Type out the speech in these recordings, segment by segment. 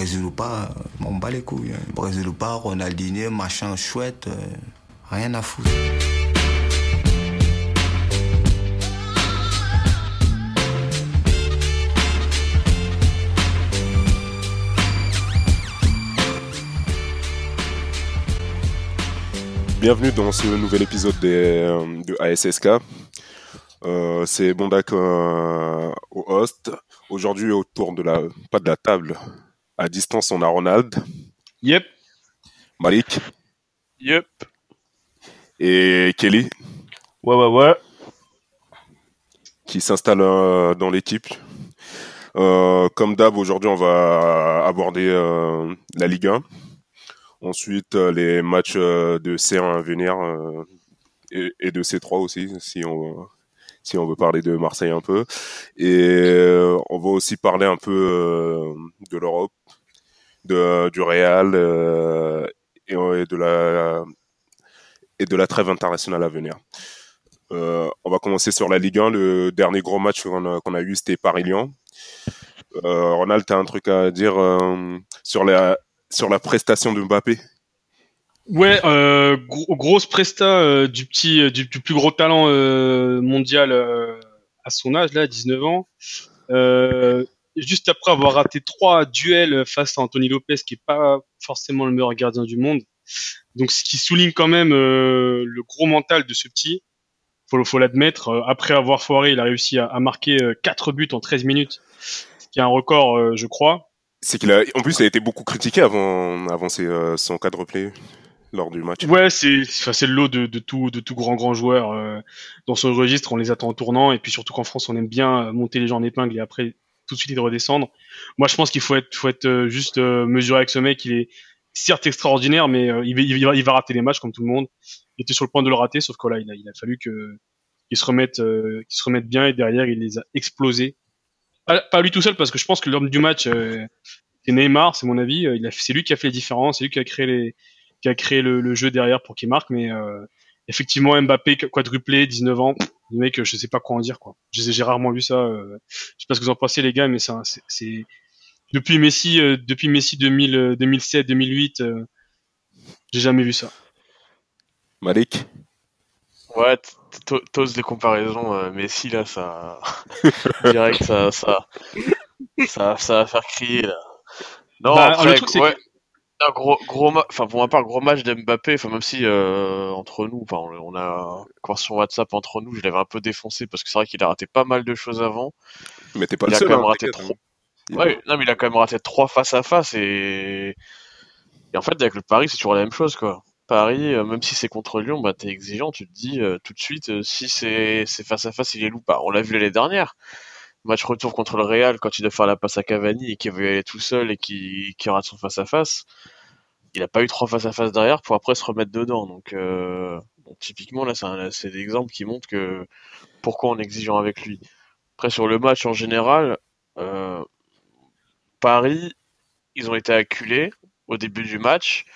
Brésil ou pas, on bat les couilles. Hein. Brésil ou pas, Ronaldinho, machin chouette, rien à foutre. Bienvenue dans ce nouvel épisode euh, de ASSK. Euh, c'est Bondak euh, au host. Aujourd'hui, autour de la, pas de la table, à distance, on a Ronald. Yep. Malik. Yep. Et Kelly. Ouais, ouais, ouais. Qui s'installe dans l'équipe. comme d'hab, aujourd'hui, on va aborder la Ligue 1. Ensuite, euh, les matchs euh, de C1 à venir euh, et, de C3 aussi, si on on veut parler de Marseille un peu. Et on va aussi parler un peu de l'Europe, du Real et, de la et de la trêve internationale à venir. on va commencer sur la Ligue 1. Le dernier gros match qu'on a, eu, c'était Paris-Lyon. Ronald, tu as un truc à dire sur la sur la prestation de Mbappé? Ouais, euh, grosse presta euh, du petit, euh, du, plus gros talent mondial à son âge là, 19 ans. juste après avoir raté trois duels face à Anthony Lopez, qui est pas forcément le meilleur gardien du monde. Donc, ce qui souligne quand même le gros mental de ce petit. Faut, faut l'admettre. Après avoir foiré, il a réussi à, marquer quatre buts en 13 minutes, ce qui est un record, je crois c'est qu'il a, en plus, il a été beaucoup critiqué avant, avant ses, euh, son quadruplé lors du match. Ouais, c'est, c'est le lot de, de tout, de tout grand grand joueur euh, dans son registre. On les attend en tournant et puis surtout qu'en France, on aime bien euh, monter les gens en épingle et après tout de suite les redescendre. Moi, je pense qu'il faut être, faut être euh, juste mesuré avec ce mec. Il est certes extraordinaire, mais il, va, il, va, il va rater les matchs comme tout le monde. Il était sur le point de le rater, sauf que là, il a, il a fallu que qu'il se remette, qu'il se remette bien et derrière, il les a explosés pas, lui tout seul parce que je pense que l'homme du match euh, c'est Neymar, c'est mon avis. Euh, il a, c'est lui qui a fait les différences, c'est lui qui a créé les, qui a créé le, jeu derrière pour qu'il marque. Mais euh, effectivement, Mbappé quadruplé, 19 ans, le mec, je sais pas quoi en dire quoi. J'ai, rarement vu ça. Euh, je sais pas ce que vous en pensez les gars, mais c'est, c'est depuis Messi, depuis Messi 2000, 2007, 2008, j'ai jamais vu ça. Malik? Ouais, t'oses des comparaisons, euh, Messi là, ça, direct, ça, ça, ça, ça va faire crier là. Non, bah, après, ouais, un gros, gros, enfin pour ma part, gros match d'Mbappé. Enfin même si euh, entre nous, enfin on a sur WhatsApp entre nous, je l'avais un peu défoncé parce que c'est vrai qu'il a raté pas mal de choses avant. Mais t'es pas il le a seul. Quand même raté trop... Ouais, non mais il a quand même raté trois face à face et et en fait avec le Paris c'est toujours la même chose quoi. Paris, euh, même si c'est contre Lyon, bah, t'es exigeant, tu te dis euh, tout de suite si c'est face à face, il est loup pas. On l'a vu l'année dernière. Match retour contre le Real, quand il doit faire la passe à Cavani et qu'il veut y aller tout seul et qui rate son face à face, il a pas eu trois face à face derrière pour après se remettre dedans. Donc, typiquement là, c'est des exemples qui montrent que pourquoi on est exigeant avec lui. Après sur le match en général, Paris, ils ont été acculés au début du match.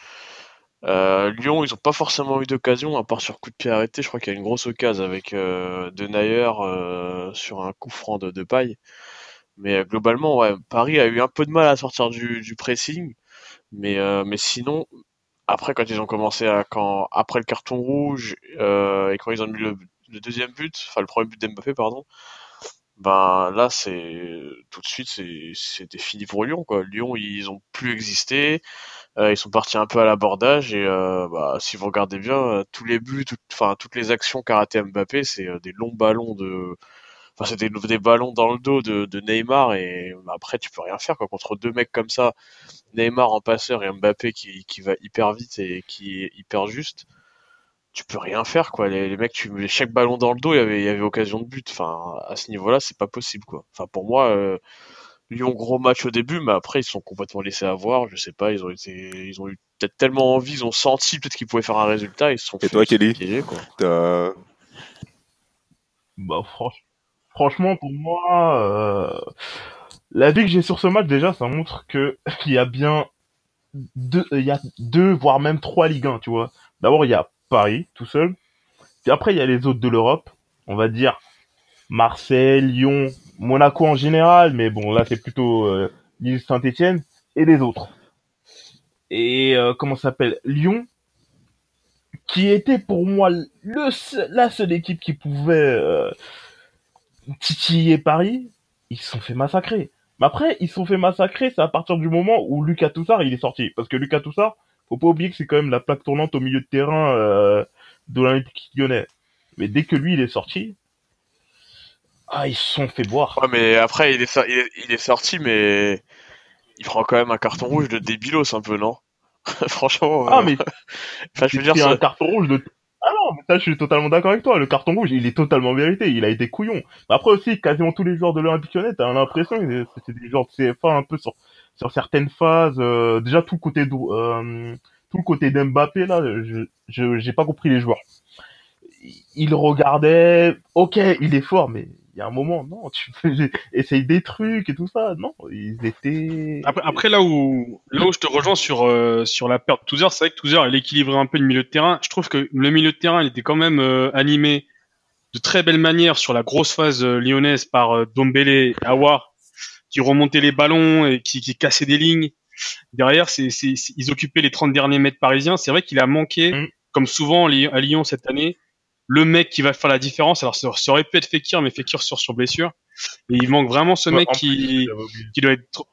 Euh, Lyon, ils ont pas forcément eu d'occasion, à part sur coup de pied arrêté. Je crois qu'il y a une grosse occasion avec euh, Denayer euh, sur un coup franc de, de paille. Mais euh, globalement, ouais, Paris a eu un peu de mal à sortir du, du pressing. Mais, euh, mais sinon, après, quand ils ont commencé à, quand, après le carton rouge, et quand ils ont mis le, le deuxième but, enfin le premier but d'Mbappé, pardon, ben là c'est tout de suite c'était fini pour Lyon quoi. Lyon ils ont plus existé, euh, ils sont partis un peu à l'abordage et euh, bah, si vous regardez bien euh, tous les buts, enfin toutes les actions qu'a raté Mbappé c'est des longs ballons de enfin c'est des, ballons dans le dos de, Neymar et bah, après tu peux rien faire quoi contre deux mecs comme ça, Neymar en passeur et Mbappé qui qui va hyper vite et qui est hyper juste tu peux rien faire quoi. Les, mecs, tu chaque ballon dans le dos, il y avait, y avait occasion de but. Enfin, à ce niveau-là, c'est pas possible quoi. Enfin, pour moi, euh, Lyon gros match au début, mais après ils sont complètement laissés avoir. Je sais pas, ils ont été, ils ont eu peut-être tellement envie, ils ont senti peut-être qu'ils pouvaient faire un résultat, ils se sont. Et toi, Kelly, Bah franchement, pour moi, euh... la vie que j'ai sur ce match déjà, ça montre que il y a bien deux, il y a deux voire même trois Ligue 1, tu vois. D'abord, il y a Paris tout seul. Puis après, il y a les autres de l'Europe. On va dire Marseille, Lyon, Monaco en général, mais bon, là, c'est plutôt euh, l'île Saint-Etienne. et les autres. Et euh, comment s'appelle? Lyon, qui était pour moi le seul- la seule équipe qui pouvait euh, titiller Paris, ils se sont fait massacrer. Mais après, ils se sont fait massacrer, c'est à partir du moment où Lucas Toussard il est sorti. Parce que Lucas Toussard, faut pas oublier que c'est quand même la plaque tournante au milieu de terrain euh, de l'Olympique lyonnais. Mais dès que lui il est sorti, ah ils se sont fait boire. Ouais, mais après, il est, so- il est, il est sorti, mais il prend quand même un carton rouge de débilos un peu, non? Franchement. Ah euh, mais enfin, je veux dire, c'est un carton rouge de... Ah non, mais ça, je suis totalement d'accord avec toi. Le carton rouge, il est totalement mérité. Il a été couillon. Mais après aussi, quasiment tous les joueurs de l'Olympique Lyonnais, t'as l'impression que c'était des joueurs de CFA un peu sur, sur certaines phases. euh, déjà, tout le côté euh, tout le côté d'Mbappé, là, je, je, j'ai pas compris les joueurs. Il regardait, ok, il est fort, mais il y a un moment, non, tu essaye des trucs et tout ça. Non, ils étaient... Après, après, là où là où je te rejoins sur euh, sur la perte de Touzer, c'est vrai que Touzer il équilibrait un peu le milieu de terrain. Je trouve que le milieu de terrain il était quand même euh, animé de très belle manière sur la grosse phase euh, lyonnaise par euh, Dombele et Awar qui remontaient les ballons et qui, qui cassaient des lignes. Derrière, c'est, ils occupaient les 30 derniers mètres parisiens. C'est vrai qu'il a manqué, Mm. comme souvent à Lyon cette année, le mec qui va faire la différence. Alors ça, aurait pu être Fekir, mais Fekir sort sur blessure. Et il manque vraiment ce Ouais, mec qui plus, qui doit être tr-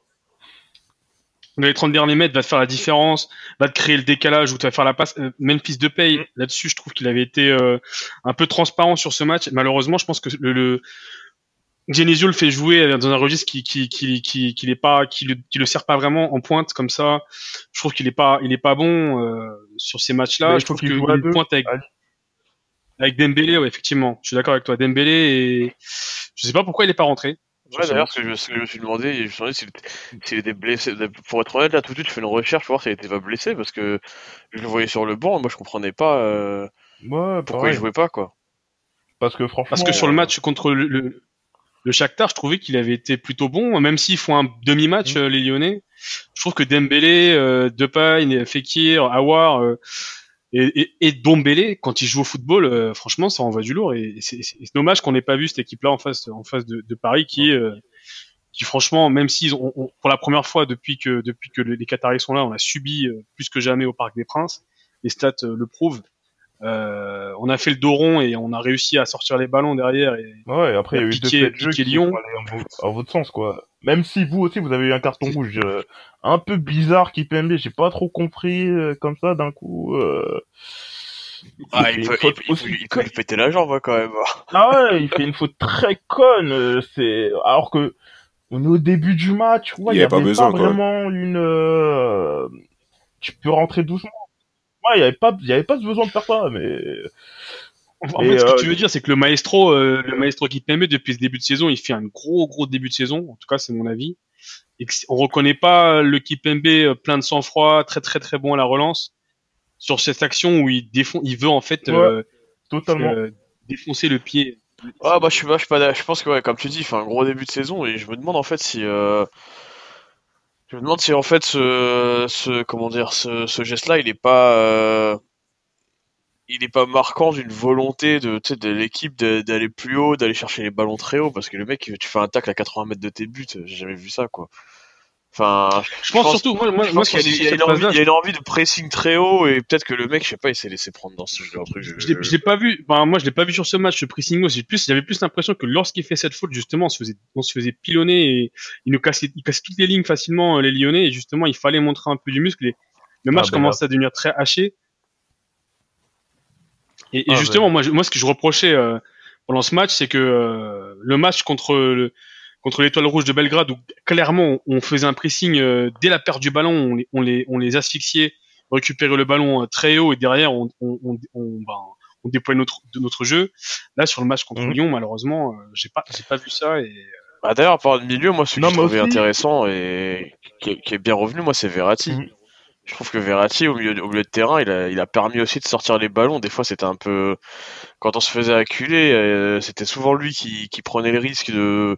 dans les 30 derniers mètres va te faire la différence, va te créer le décalage ou te va faire la passe. Euh, Memphis de paye, Mm. là-dessus, je trouve qu'il avait été euh, un peu transparent sur ce match. Malheureusement, je pense que le, le Genesio le fait jouer dans un registre qui qui qui qui, qui, pas qui le, qui le sert pas vraiment en pointe comme ça. Je trouve qu'il est pas il est pas bon euh, sur ces matchs-là. Je trouve qu'il deux. pointe avec Allez. Avec Dembélé, ouais, effectivement. Je suis d'accord avec toi. Dembélé et je sais pas pourquoi il est pas rentré. Ouais, d'ailleurs, ce que, je, ce que je me suis demandé, je me suis demandé s'il était, s'il était blessé. Pour être honnête, là, tout de suite, je fais une recherche pour voir s'il était pas blessé, parce que je le voyais sur le banc, moi, je comprenais pas euh, Ouais, pourquoi il jouait pas, quoi. Parce que franchement. Parce que sur le euh, match contre le, le, le Shakhtar, je trouvais qu'il avait été plutôt bon, même s'ils font un demi-match, Mm. euh, les Lyonnais. Je trouve que Dembélé, euh, Depay, Fekir, Awar euh, et, et, et quand ils jouent au football, euh, franchement, ça envoie du lourd. Et c'est dommage qu'on n'ait pas vu cette équipe-là en face, en face de, de Paris, qui, euh, qui franchement, même s'ils ont, ont- pour la première fois depuis que depuis que les Qataris sont là, on a subi euh, plus que jamais au Parc des Princes. Les stats euh, le prouvent. Euh, on a fait le dos rond et on a réussi à sortir les ballons derrière. Et, Ouais, après, il y a eu deux faits de jeu qui Lyon. sont allés en, en votre sens, quoi. Même si vous aussi, vous avez eu un carton rouge euh, un peu bizarre qui PMB, j'ai pas trop compris euh, comme ça d'un coup. Euh... Ah, fait il une peut, faute il, il il peut lui péter la jambe, hein, quand même. Ah ouais, il fait une faute très conne. euh, C'est alors que on est au début du match, ouais, Il il y y avait pas besoin, pas quoi. vraiment une. euh, Tu peux rentrer doucement. Ouais, il y avait pas, il y avait pas besoin de faire ça, mais. En Et, fait, ce euh, que tu veux dire, c'est que le maestro, euh, le maestro qui permet depuis ce début de saison, il fait un gros, gros début de saison. En tout cas, c'est mon avis. Et on reconnaît pas le Kipembe euh, plein de sang-froid, très, très, très bon à la relance sur cette action où il défend, il veut en fait euh, Totalement. euh, défoncer le pied. Ah, bah, je suis pas, je suis pas, d'accord. je pense que, ouais, comme tu dis, il fait un gros début de saison, et je me demande, en fait, si, euh, je me demande si, en fait, ce, ce, comment dire, ce, geste-là, il est pas, euh, il est pas marquant d'une volonté de, de l'équipe d'aller plus haut, d'aller chercher les ballons très haut, parce que le mec, tu fais un tacle à 80 mètres de tes buts, j'ai jamais vu ça, quoi. Enfin, Je pense, surtout, moi, moi, je pense qu'il y il y a une envie, phase-là, il y a une envie de pressing très haut, et peut-être que le mec, je sais pas, il s'est laissé prendre dans ce genre de truc. Je je l'ai pas vu. Ben, moi, je l'ai pas vu sur ce match, ce pressing. J'ai plus, j'avais plus l'impression que lorsqu'il fait cette faute, justement, on se faisait, on se faisait pilonner et il nous cassait, il cassait toutes les lignes facilement, euh, les Lyonnais. Et justement, il fallait montrer un peu du muscle. Et le match Ah, ben commençait à devenir très haché. Et, et Ah, justement, moi, moi, ce que je reprochais euh, pendant ce match, c'est que euh, le match contre le, contre l'Étoile Rouge de Belgrade, où clairement on faisait un pressing euh, dès la perte du ballon, on les, on les, on les asphyxiait, récupérer le ballon euh, très haut et derrière on, on, on, on, ben, on déployait notre, de notre jeu. Là, sur le match contre Mhm. Lyon, malheureusement, euh, j'ai pas, j'ai pas vu ça. Et Bah, d'ailleurs, par le milieu, moi, ce que je trouvais aussi- intéressant et qui est, qui est bien revenu, moi, c'est Verratti. Mhm. Je trouve que Verratti, au milieu, au milieu de terrain, il a, il a permis aussi de sortir les ballons. Des fois, c'était un peu, quand on se faisait acculer, euh, c'était souvent lui qui, qui prenait le risque de,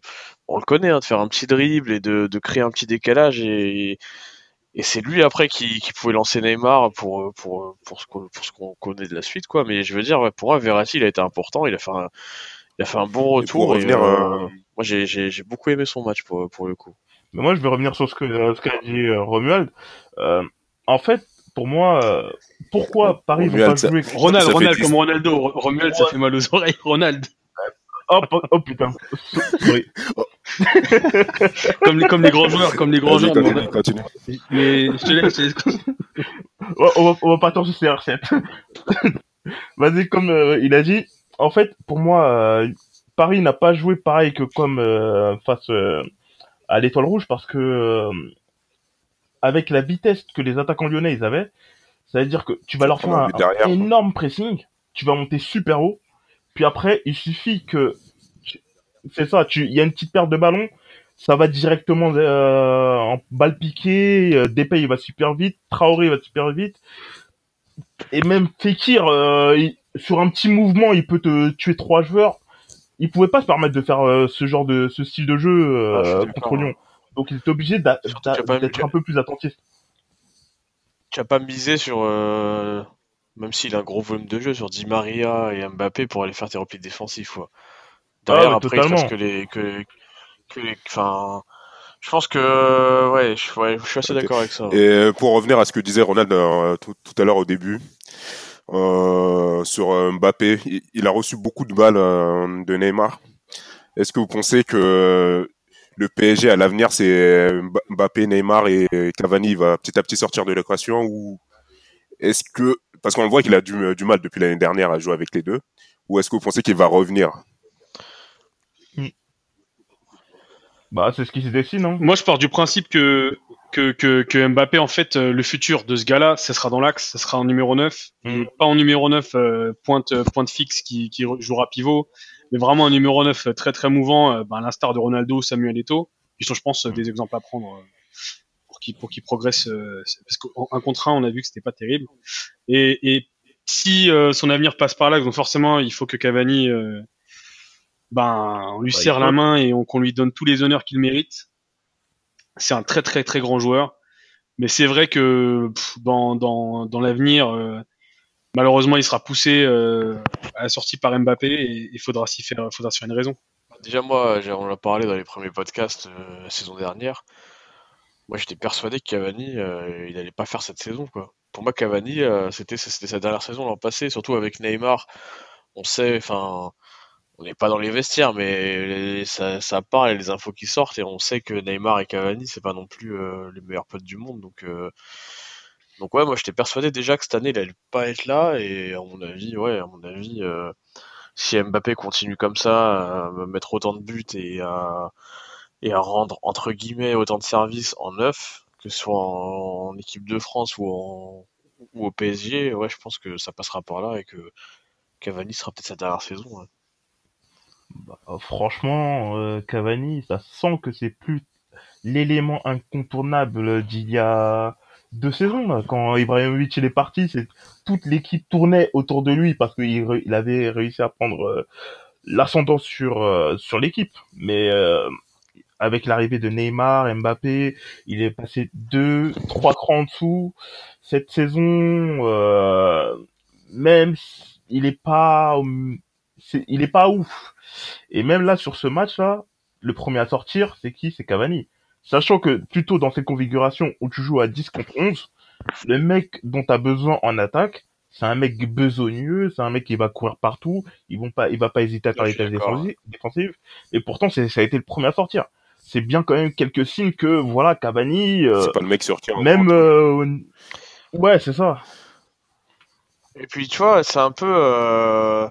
on le connaît, hein, de faire un petit dribble et de, de créer un petit décalage et, et c'est lui après qui, qui pouvait lancer Neymar pour, pour, pour ce qu'on, pour ce qu'on connaît de la suite, quoi. Mais je veux dire, pour moi, Verratti, il a été important. Il a fait un, il a fait un bon pour retour. Et, revenir, euh, euh, moi, j'ai, beaucoup aimé son match pour, pour le coup. Mais moi, je vais revenir sur ce que euh, ce qu'a dit Romuald. Euh, en fait, pour moi, pourquoi Paris va Romuald, pas jouer Ronald, comme Ronaldo. Ro- Romuald, ça fait mal aux oreilles. Ronald. Oh, oh, putain. Sorry. Comme les, comme les grands joueurs, comme les grands joueurs. continue, mais- continue. Mais je te laisse. je te laisse. Ouais, on, va, on va pas attendre sur CR7. Vas-y, comme euh, il a dit, en fait, pour moi, euh, Paris n'a pas joué pareil que comme euh, face euh, à l'Étoile Rouge parce que euh, avec la vitesse que les attaquants lyonnais ils avaient, ça veut dire que tu vas leur faire un énorme pressing, tu vas monter super haut, puis après il suffit que c'est ça, tu il y a une petite perte de ballon, ça va directement euh, en balle piquée, euh, Depay il va super vite, Traoré il va super vite, et même Fekir euh, il- sur un petit mouvement il peut te tuer trois joueurs. Il pouvait pas se permettre de faire euh, ce genre de ce style de jeu euh, Ah, contre Lyon. Donc il était obligé d'être un peu plus attentif. Tu as pas misé sur, euh, même s'il a un gros volume de jeu, sur Di Maria et Mbappé pour aller faire tes replis défensifs. Quoi. Derrière, ouais, après, je totalement. pense que les, que, que les, enfin, je pense que, ouais, je, ouais, je suis assez d'accord avec ça. Et pour revenir à ce que disait Ronald euh, tout, tout à l'heure au début, euh, sur euh, Mbappé, il, il a reçu beaucoup de balles euh, de Neymar. Est-ce que vous pensez que le PSG à l'avenir, c'est Mba- Mbappé, Neymar et Cavani va petit à petit sortir de l'équation ou est-ce que parce qu'on voit qu'il a du, du mal depuis l'année dernière à jouer avec les deux ou est-ce que vous pensez qu'il va revenir? Bah c'est ce qui se dessine. Hein. Moi, je pars du principe que, que, que, que Mbappé, en fait, euh, le futur de ce gars-là, ce sera dans l'axe, ce sera en numéro 9. Mm. Et pas en numéro 9, euh, pointe, euh, pointe fixe qui, qui jouera pivot, mais vraiment un numéro 9 très très mouvant, euh, ben, à l'instar de Ronaldo, Samuel Eto'o, qui sont, je pense, euh, des exemples à prendre pour qu'ils pour qu'ils progressent. euh, parce qu'un contre un, on a vu que c'était pas terrible. Et, et si euh, son avenir passe par là, donc forcément, il faut que Cavani, euh, ben, on lui Bah, serre la main et on- qu'on lui donne tous les honneurs qu'il mérite. C'est un très très très grand joueur, mais c'est vrai que pff, dans dans, dans l'avenir, euh, malheureusement, il sera poussé euh, à la sortie par Mbappé et il faudra s'y faire, faudra se faire une raison. Déjà, moi, on l'a parlé dans les premiers podcasts euh, la saison dernière. Moi, j'étais persuadé que Cavani, euh, il allait pas faire cette saison, quoi. Pour moi, Cavani, euh, c'était c'était sa dernière saison l'an passé, surtout avec Neymar. On sait, enfin, on n'est pas dans les vestiaires, mais ça, ça parle et les infos qui sortent, et on sait que Neymar et Cavani, c'est pas non plus euh, les meilleurs potes du monde, donc. donc ouais, moi j'étais persuadé déjà que cette année il allait pas être là et à mon avis, ouais, à mon avis, si Mbappé continue comme ça, à me mettre autant de buts et à, et à rendre entre guillemets autant de services en neuf, que ce soit en, équipe de France ou, en, ou au PSG, ouais, je pense que ça passera par là et que Cavani sera peut-être sa dernière saison. ouais. Bah, franchement, euh, Cavani, ça sent que c'est plus l'élément incontournable d'il y a deux saisons. Là. Quand Ibrahimovic il est parti, c'est toute l'équipe tournait autour de lui parce qu'il avait réussi à prendre euh, l'ascendant sur euh, sur l'équipe. Mais euh, avec l'arrivée de Neymar, Mbappé, il est passé deux, trois crans en dessous. Cette saison, euh, même il est pas, il est pas ouf. Et même là, sur ce match-là, le premier à sortir, c'est qui? C'est Cavani. Sachant que plutôt dans ces configurations où tu joues à 10 contre 11, le mec dont tu as besoin en attaque, c'est un mec besogneux, c'est un mec qui va courir partout, ils vont pas, il va pas hésiter à faire les tâches défensives, défensives. Et pourtant, ça a été le premier à sortir. C'est bien quand même quelques signes que, voilà, Cavani, euh, C'est pas le mec sur qui on même, euh, ouais, c'est ça. Et puis tu vois, c'est un peu, euh,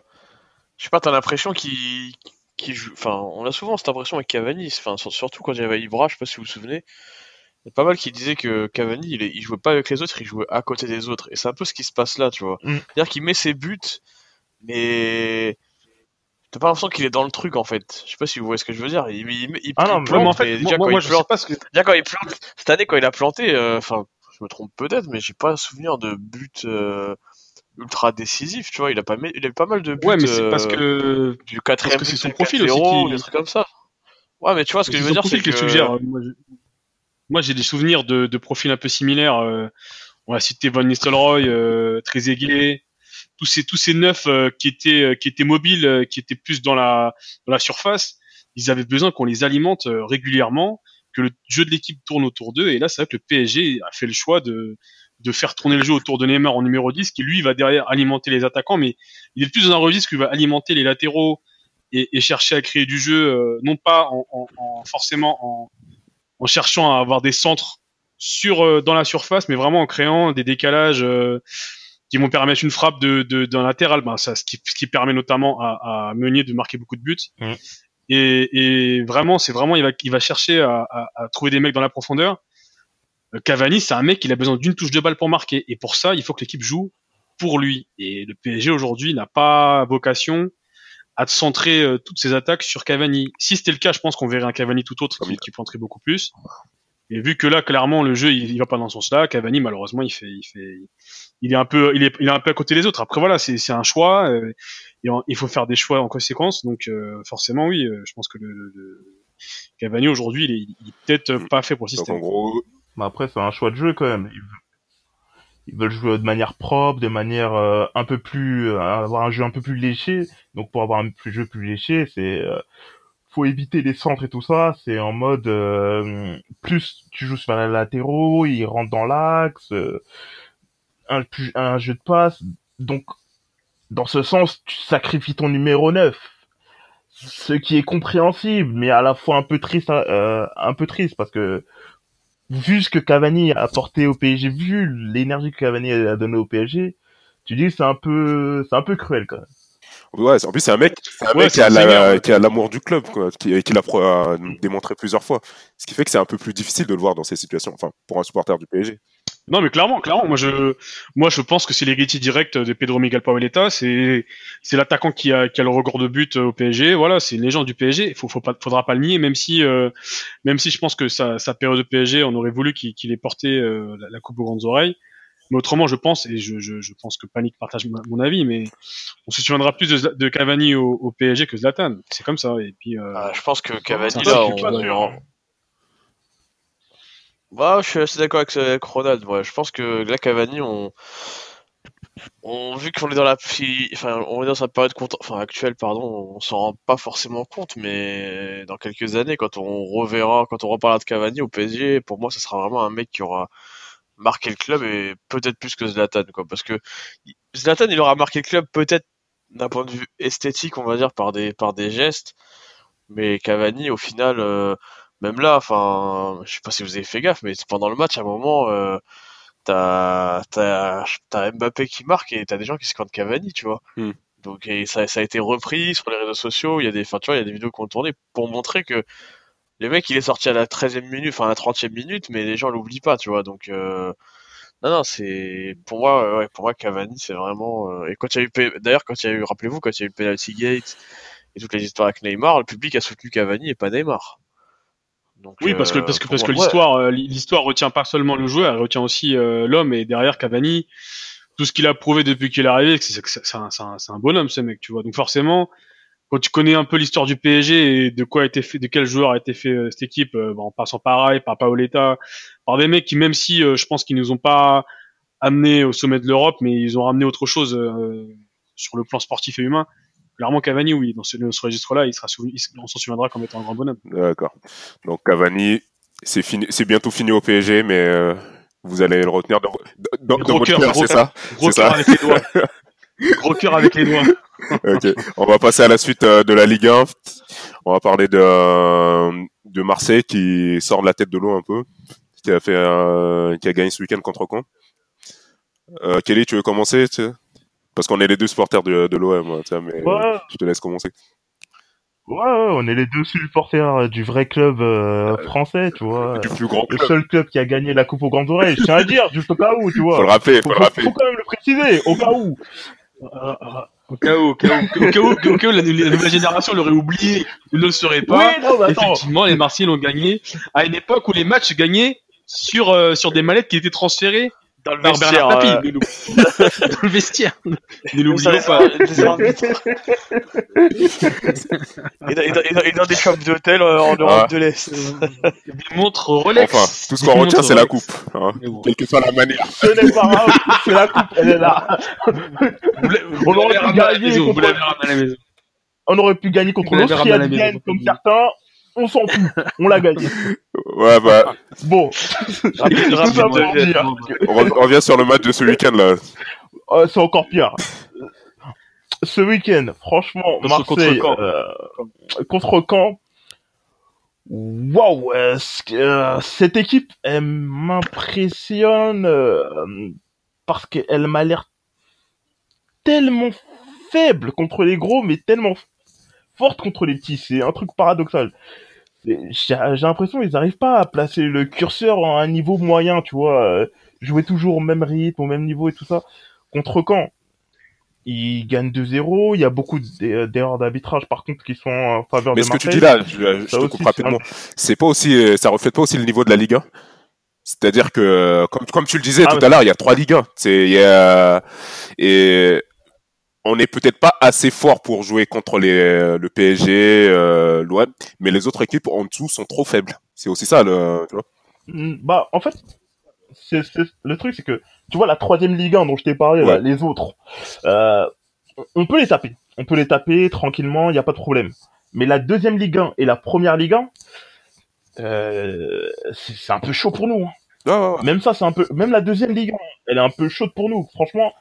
je sais pas, t'as l'impression qu'il qu'il joue. Enfin, on a souvent cette impression avec Cavani. Enfin, sur- surtout quand il y avait Ibra, je sais pas si vous vous souvenez. Il y a pas mal qui disaient que Cavani, il, il jouait pas avec les autres, il jouait à côté des autres. Et c'est un peu ce qui se passe là, tu vois. Mm. C'est-à-dire qu'il met ses buts, mais t'as pas l'impression qu'il est dans le truc en fait. Je sais pas si vous voyez ce que je veux dire. Il, il, Ah non, mais plante, mais en fait, déjà moi, quand moi, il je plante, sais pas ce que. déjà quand il plante, cette année quand il a planté, euh, enfin, je me trompe peut-être, mais j'ai pas souvenir de but euh, ultra décisif. Tu vois, il a pas, mis- il a eu pas mal de buts. Ouais, mais c'est parce euh, que du quatrième parce c'est son profil aussi 4-0, qui- des trucs comme ça. Ouais, mais tu vois ce que je veux dire, c'est que suggère. Moi, j'ai des souvenirs de, de profils un peu similaires. on a cité Van Nistelrooy, euh, Trezeguet, tous ces neufs euh, qui étaient euh, qui étaient mobiles, euh, qui étaient plus dans la surface. Ils avaient besoin qu'on les alimente régulièrement que le jeu de l'équipe tourne autour d'eux. Et là, c'est vrai que le PSG a fait le choix de, faire tourner le jeu autour de Neymar en numéro 10, qui lui va derrière alimenter les attaquants, mais il est plus dans un registre qui va alimenter les latéraux et, chercher à créer du jeu, non pas en, en, en forcément en, cherchant à avoir des centres dans la surface, mais vraiment en créant des décalages qui vont permettre une frappe de d'un latéral, ben ça, ce qui, ce qui permet notamment à, à, Meunier de marquer beaucoup de buts. Mmh. Et, et, vraiment, c'est vraiment il va il va chercher à, à, à, trouver des mecs dans la profondeur. Euh, Cavani, c'est un mec qui a besoin d'une touche de balle pour marquer, et pour ça, il faut que l'équipe joue pour lui. Et le PSG aujourd'hui n'a pas vocation à centrer euh, toutes ses attaques sur Cavani. Si c'était le cas, je pense qu'on verrait un Cavani tout autre qui, qui planterait beaucoup plus. Et vu que là, clairement, le jeu, il, il va pas dans ce sens-là, Cavani, malheureusement, il fait, il fait, il est un peu, il est, il est un peu à côté des autres. Après, voilà, c'est, c'est un choix, euh, et en, il faut faire des choix en conséquence. Donc, euh, forcément, oui, euh, je pense que le, le Cavani aujourd'hui, il est, il est peut-être pas fait pour le système. Donc, en gros, Mais après, c'est un choix de jeu quand même. Ils veulent, ils veulent jouer de manière propre, de manière euh, un peu plus, euh, avoir un jeu un peu plus léché. Donc, pour avoir un jeu plus léché, c'est euh, faut éviter les centres et tout ça. C'est en mode euh, plus tu joues sur les latéraux, ils rentrent dans l'axe, euh, un, jeu de passe. Donc, dans ce sens, tu sacrifies ton numéro 9. Ce qui est compréhensible, mais à la fois un peu triste, euh, un peu triste parce que vu ce que Cavani a apporté au PSG, vu l'énergie que Cavani a donné au PSG, tu dis c'est un peu, c'est un peu cruel quand même. Ouais, en plus, c'est un mec, c'est un Ouais, mec qui a, la- qui l'amour du club, quoi, qui, qui l'a euh, démontré plusieurs fois. Ce qui fait que c'est un peu plus difficile de le voir dans ces situations, enfin, pour un supporter du PSG. Non, mais clairement, clairement, moi je, moi je pense que c'est l'héritier direct de Pedro Miguel Paoletta. C'est, c'est l'attaquant qui a, qui a le record de but au PSG. Voilà, c'est une légende du PSG. Il faut, faut pas, faudra pas le nier, même si, euh, même si je pense que sa, sa période de PSG, on aurait voulu qu'il, qu'il ait porté euh, la, la coupe aux grandes oreilles. Mais autrement, je pense, et je, je, je pense que Panic partage ma- mon avis, mais on se souviendra plus de, Cavani au, au PSG que Zlatan. C'est comme ça. Et puis, euh, Ah, je pense que Cavani, là, on... je suis pas on- Bah, je suis assez d'accord avec, avec Ronald. Moi, je pense que là, Cavani, on, on vu qu'on est dans la, fi- enfin, on est dans sa période compte, enfin actuelle, pardon, on s'en rend pas forcément compte, mais dans quelques années, quand on reverra, quand on reparlera de Cavani au PSG, pour moi, ce sera vraiment un mec qui aura marqué le club et peut-être plus que Zlatan, quoi, parce que Zlatan, il aura marqué le club peut-être d'un point de vue esthétique, on va dire, par des, par des gestes, mais Cavani, au final. euh, même là, enfin, je sais pas si vous avez fait gaffe, mais pendant le match, à un moment, euh, t'as, t'as, t'as Mbappé qui marque et t'as des gens qui se cantent Cavani, tu vois. Hmm. Donc, et ça, ça a été repris sur les réseaux sociaux. Il y a des, enfin, tu vois, il y a des vidéos qui ont tourné pour montrer que le mec, il est sorti à la 13e minute, enfin, à la 30e minute, mais les gens l'oublient pas, tu vois. Donc, euh, non, non, c'est, pour moi, ouais, pour moi, Cavani, c'est vraiment, euh, et quand il y a eu, d'ailleurs, quand il y a eu, rappelez-vous, quand il y a eu le penalty gate et toutes les histoires avec Neymar, le public a soutenu Cavani et pas Neymar. Donc, Oui, parce que euh, parce que parce que l'histoire euh, l'histoire retient pas seulement le joueur, elle retient aussi euh, l'homme et derrière Cavani, tout ce qu'il a prouvé depuis qu'il est arrivé, c'est c'est un, c'est un, c'est un bonhomme ce mec, tu vois. Donc forcément, quand tu connais un peu l'histoire du PSG et de quoi a été fait, de quel joueur a été fait euh, cette équipe, euh, bah, en passant pareil par Paoletta, par des mecs qui même si euh, je pense qu'ils nous ont pas amenés au sommet de l'Europe, mais ils ont ramené autre chose euh, sur le plan sportif et humain. Clairement Cavani, oui, dans ce, dans ce registre-là, il sera il on s'en souviendra comme étant un grand bonhomme. D'accord. Donc Cavani, c'est fini, c'est bientôt fini au PSG, mais euh, vous allez le retenir dans, dans, dans Gros votre cœur, c'est ça? C'est ça? avec les doigts. Gros cœur avec les doigts. Ok. On va passer à la suite euh, de la Ligue 1. On va parler de euh, de Marseille qui sort de la tête de l'eau un peu, qui a fait euh, qui a gagné ce week-end contre Caen. Euh, Kelly, tu veux commencer tu sais? Parce qu'on est les deux supporters de, de l'OM, tu sais, mais Ouais, je te laisse commencer. ouais, ouais, on est les deux supporters du vrai club euh, français, tu vois. Du plus grand Le club. seul club qui a gagné la coupe aux grandes oreilles. Je tiens à dire, juste au cas où, tu vois. Faut le rappeler, faut faut, le rappeler. faut quand même le préciser, au cas où. Au cas où, au cas où, au cas où, au cas où la, la nouvelle génération l'aurait oublié, ou ne le serait pas. oui, non, mais attends. Effectivement, les Marseillais l'ont gagné à une époque où les matchs gagnaient sur euh, sur des mallettes qui étaient transférées dans le par vestiaire, Bernard Tapie, euh, l'ou- dans le vestiaire. Ne l'oublions pas. et, dans, et dans- et dans- et dans des chambres d'hôtel euh, en Europe Ah. de l'Est. Des montres Rolex. Enfin, tout ce qu'on retient, c'est la coupe, hein, bon. quelle que soit la manière. Ce n'est pas grave, c'est la coupe, elle est là. On aurait pu gagner contre- vous l'avez ramené à la maison. On aurait pu gagner contre Vous l'avez ramené à la l'Australie maison, comme comme certains. On s'en fout, on l'a gagné. Ouais, bah, Bon, Rapide, rapide, deuxième. dire. on re- on revient sur le match de ce week-end là. euh, c'est encore pire. Ce week-end, franchement, Contre- contre Marseille Caen. euh, contre Caen. Waouh, euh, ce- euh, cette équipe, elle m'impressionne euh, parce qu'elle m'a l'air tellement faible contre les gros, mais tellement forte contre les petits. C'est un truc paradoxal. J'ai j'ai l'impression qu'ils n'arrivent pas à placer le curseur à un niveau moyen, tu vois. euh, Jouer toujours au même rythme, au même niveau et tout ça. Contre Caen, ils gagnent 2-0. Il y a beaucoup d'e- d'erreurs d'arbitrage, par contre, qui sont en faveur Mais de ce que tu Marseille. dis là, je, te aussi, coupe rapidement. C'est pas aussi, euh, ça reflète pas aussi le niveau de la Ligue 1. C'est-à-dire que, euh, comme, comme tu le disais Ah, tout mais- à l'heure, il y a trois Ligue 1. C'est, il y a- et on n'est peut-être pas assez fort pour jouer contre les, le PSG, euh, l'OM, mais les autres équipes en dessous sont trop faibles. C'est aussi ça, le, tu vois. Mm, Bah, en fait, c'est c'est- le truc, c'est que, tu vois, la troisième Ligue 1 dont je t'ai parlé, là, les autres, euh, on peut les taper. On peut les taper tranquillement, il n'y a pas de problème. Mais la deuxième Ligue 1 et la première Ligue 1, euh, c'est un peu chaud pour nous. hein. Ouais, ouais, ouais. Même ça, c'est un peu, même la deuxième Ligue 1, elle est un peu chaude pour nous. Franchement,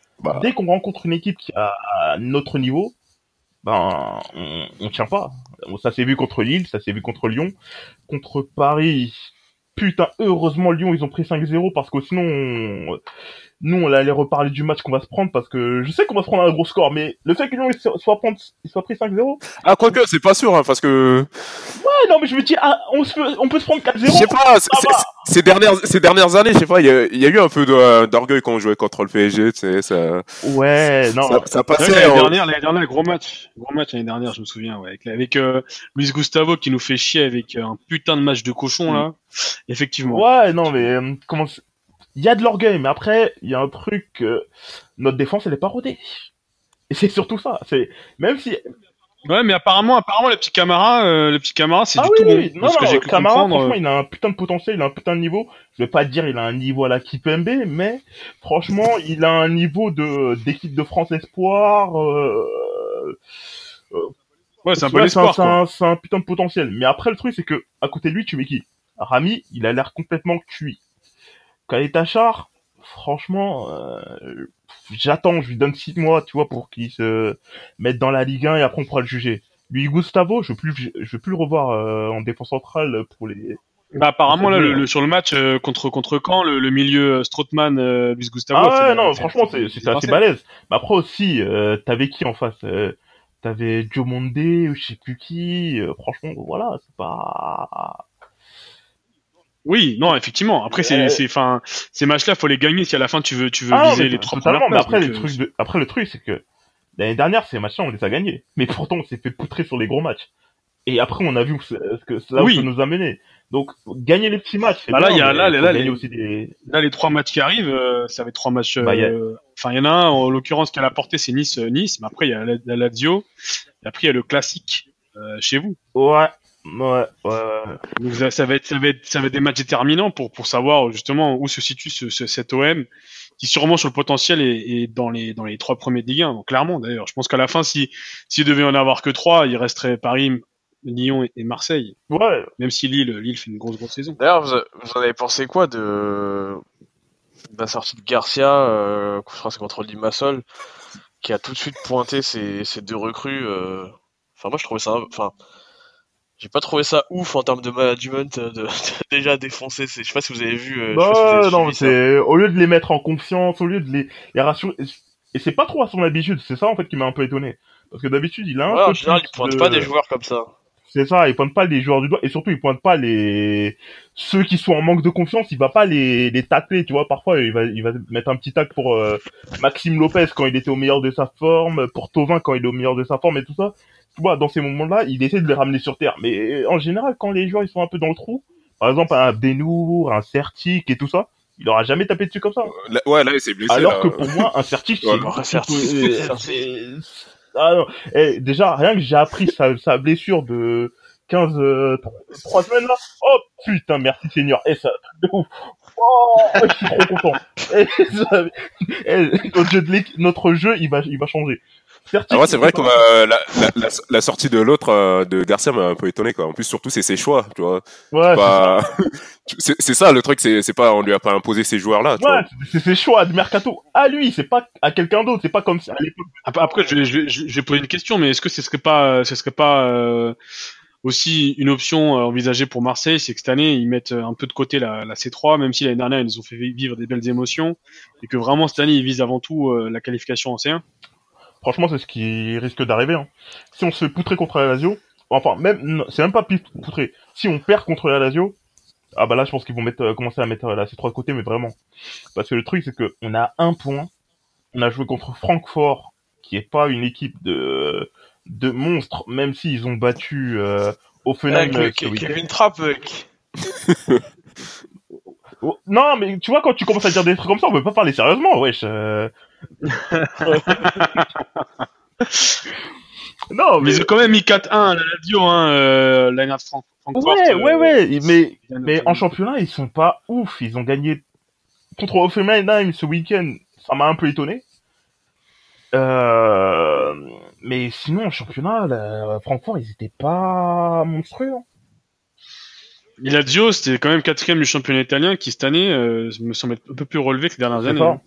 Dès qu'on rencontre une équipe qui a à notre niveau, ben, on, on tient pas. Ça s'est vu contre Lille, ça s'est vu contre Lyon, contre Paris. Putain, heureusement Lyon, ils ont pris 5-0 parce que sinon, on- nous, on allait reparler du match qu'on va se prendre parce que je sais qu'on va se prendre un gros score, mais le fait que Lyon soit, prendre- il soit pris 5-0, Ah, quoique, c'est pas sûr, hein, parce que, ouais, non, mais je me dis, ah, on, se peut, on peut se prendre 4-0. je sais pas, ces dernières, ces dernières années, je sais pas, il y a, il y a eu un peu d'orgueil quand on jouait contre le PSG, tu sais, ça, Ouais, non. ça, ça passait. L'année en- dernière, l'année dernière, gros match, gros match l'année dernière, je me souviens, ouais, avec, avec euh, Luis Gustavo qui nous fait chier avec euh, un putain de match de cochon là. Effectivement. Ouais, non, mais euh, comment Il y a de l'orgueil, mais après, il y a un truc. euh, notre défense, elle est pas rodée. Et c'est surtout ça. C'est même si. Ouais, mais apparemment, apparemment, le petit Camara, euh, le petit Camara, c'est Ah du oui, tout oui, bon. non, que non, j'ai cru Camara, comprendre, franchement, euh, il a un putain de potentiel, il a un putain de niveau. Je vais pas dire il a un niveau à la Kipembe, mais franchement, il a un niveau de d'équipe de France espoir. Euh, ouais, c'est un peu vois, c'est un, l'espoir. un- c'est un putain de potentiel. Mais après, le truc, c'est que à côté de lui, tu mets qui? Rami, il a l'air complètement cuit. Tachar, franchement, euh, j'attends, je lui donne 6 mois, tu vois, pour qu'il se mette dans la Ligue 1 et après on pourra le juger. Lui, Gustavo, je veux plus, je veux plus le revoir euh, en défense centrale pour les. Bah, apparemment, là, le, le- sur le match euh, contre contre Caen, le, le milieu Strootman, Luis Gustavo. Ah ouais, non, franchement, c'est- assez balèze. Mais après aussi, t'avais qui en face T'avais Joe Monde ou je sais plus qui. franchement, voilà, c'est pas. Oui, non, effectivement. Après, c'est, Ouais. c'est, enfin, ces matchs-là, faut les gagner si à la fin tu veux, tu veux Ah, viser les trois premières Mais places. après, le euh, truc de- après, le truc, c'est que l'année dernière, ces matchs-là, on les a gagnés. Mais pourtant, on s'est fait poutrer sur les gros matchs. Et après, on a vu ce que où Oui. ça nous a mené. Donc, gagner les petits matchs, c'est Bah là, il y a- là, là, les- aussi des. Là, les trois matchs qui arrivent, euh, ça va être trois matchs. euh, Bah, a- Enfin, il y en a un, en l'occurrence, qui a la portée, c'est Nice, euh, Nice. Mais après, il y a la, la Lazio. Et après, il y a le classique euh, chez vous. Ouais, ouais, ouais. ouais. Donc, ça, ça va être, ça va être, ça va être des matchs déterminants pour pour savoir justement où se situe ce, ce- cet OM, qui sûrement sur le potentiel est, est dans les dans les trois premiers de Ligue 1. Donc clairement, d'ailleurs, je pense qu'à la fin, si s'il devait en avoir que trois, il resterait Paris, Lyon et, et Marseille. Ouais, Même si Lille, Lille fait une grosse grosse saison. D'ailleurs, vous, a- vous en avez pensé quoi de, de la sortie de Garcia, euh, je crois c'est contre Limassol, qui a tout de suite pointé ces, ces deux recrues. euh, Enfin, moi, je trouvais ça. Enfin, j'ai pas trouvé ça ouf en termes de management euh, de, de déjà défoncer. Je sais pas si vous avez vu. euh, si vous bah, avez non, c'est au lieu de les mettre en confiance, au lieu de les, les rassurer. Et c'est pas trop à son habitude. C'est ça en fait qui m'a un peu étonné. Parce que d'habitude, il a un Ouais, peu en général, plus ils pointent de- pas des joueurs comme ça. C'est ça, il pointe pas les joueurs du doigt et surtout il pointe pas les ceux qui sont en manque de confiance, il va pas les les tacler, tu vois. Parfois il va il va mettre un petit tac pour euh, Maxime Lopez quand il était au meilleur de sa forme, pour Tovin quand il est au meilleur de sa forme et tout ça. Tu vois, dans ces moments-là, il essaie de les ramener sur terre. Mais en général, quand les joueurs ils sont un peu dans le trou, par exemple un Benour, un Certic et tout ça, il aura jamais tapé dessus comme ça. Là- ouais, là, il s'est blessé. Alors là. que pour moi, un Ouais, c'est c'est- Ah non. Eh, déjà, rien que j'ai appris sa, sa blessure de 15, euh, 3 semaines là. Oh putain, merci Seigneur. Et ça, de ouf. Oh, je suis trop content. Eh, ça- eh, notre, jeu de notre jeu, il va, il va changer. Ah, ouais, c'est vrai que euh, la, la, la, la sortie de l'autre, euh, de Garcia, m'a un peu étonné. Quoi. En plus, surtout, c'est ses choix. Tu vois. Ouais, c'est Pas- c'est c'est ça le truc, c'est c'est pas on lui a pas imposé ces Ouais, vois. c'est- ses choix de mercato à lui, c'est pas à quelqu'un d'autre, c'est pas comme ça à l'époque. Après, après, je, vais- je, je vais poser une question, mais est-ce que ce serait pas, ce serait pas euh, aussi une option euh, envisagée pour Marseille, c'est que cette année ils mettent un peu de côté la, la C3, même si l'année dernière ils nous ont fait vivre des belles émotions, et que vraiment cette année ils visent avant tout euh, la qualification en C1. Franchement, c'est ce qui risque d'arriver. Hein. Si on se fait poutrer contre la Lazio, enfin, même, c'est même pas poutrer. Si on perd contre la Lazio, ah bah là, je pense qu'ils vont mettre, euh, commencer à mettre euh, la C3 de côté, mais vraiment. Parce que le truc, c'est que on a un point. On a joué contre Francfort, qui est pas une équipe de, de monstres, même s'ils ont battu euh, Offenheim Avec, euh, euh. Kevin Trapp, mec. Oh, Non, mais tu vois, quand tu commences à dire des trucs comme ça, on peut pas parler sérieusement, wesh. euh. non, Mais mais... ils ont quand même mis 4-1 à la Lazio, hein, euh, l'année Franck. Francfort, Ouais, euh, ouais, ouais, mais, mais en championnat, ils sont pas ouf. Ils ont gagné contre Offenheim ce week-end. Ça m'a un peu étonné. Euh, mais sinon, en championnat, Francfort, ils étaient pas monstrueux. hein. Et la Lazio, c'était quand même quatrième du championnat italien, qui cette année euh, me semble être un peu plus relevé que les dernières années. hein.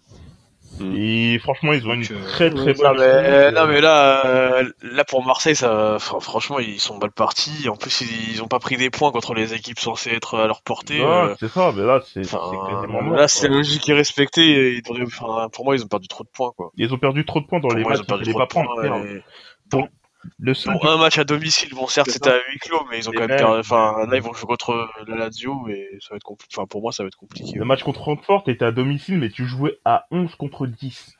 Mm. Et franchement, ils ont une Donc, euh, très très bonne Non mais, équipe. non mais là, euh, là pour Marseille, ça, enfin, franchement, ils sont mal partis. En plus, ils, ils ont pas pris des points contre les équipes censées être à leur portée. Ouais, euh, c'est ça, mais là, c'est Enfin, là, c'est la logique est respectée. Ils devraient- enfin, pour moi, ils ont perdu trop de points, quoi. Ils ont perdu trop de points dans Pour les moi, ils matchs ont qu'ils perdu fallait trop pas de prendre. points. merde. et- Le seul Bon, un match à domicile, bon, certes, C'est c'était à huis clos, mais ils ont quand même même- perdu. Enfin, là, ils vont jouer contre la Lazio et ça va être compliqué. Enfin, pour moi, ça va être compliqué. Le match contre Francfort, t'étais à domicile, mais tu jouais à 11 contre 10.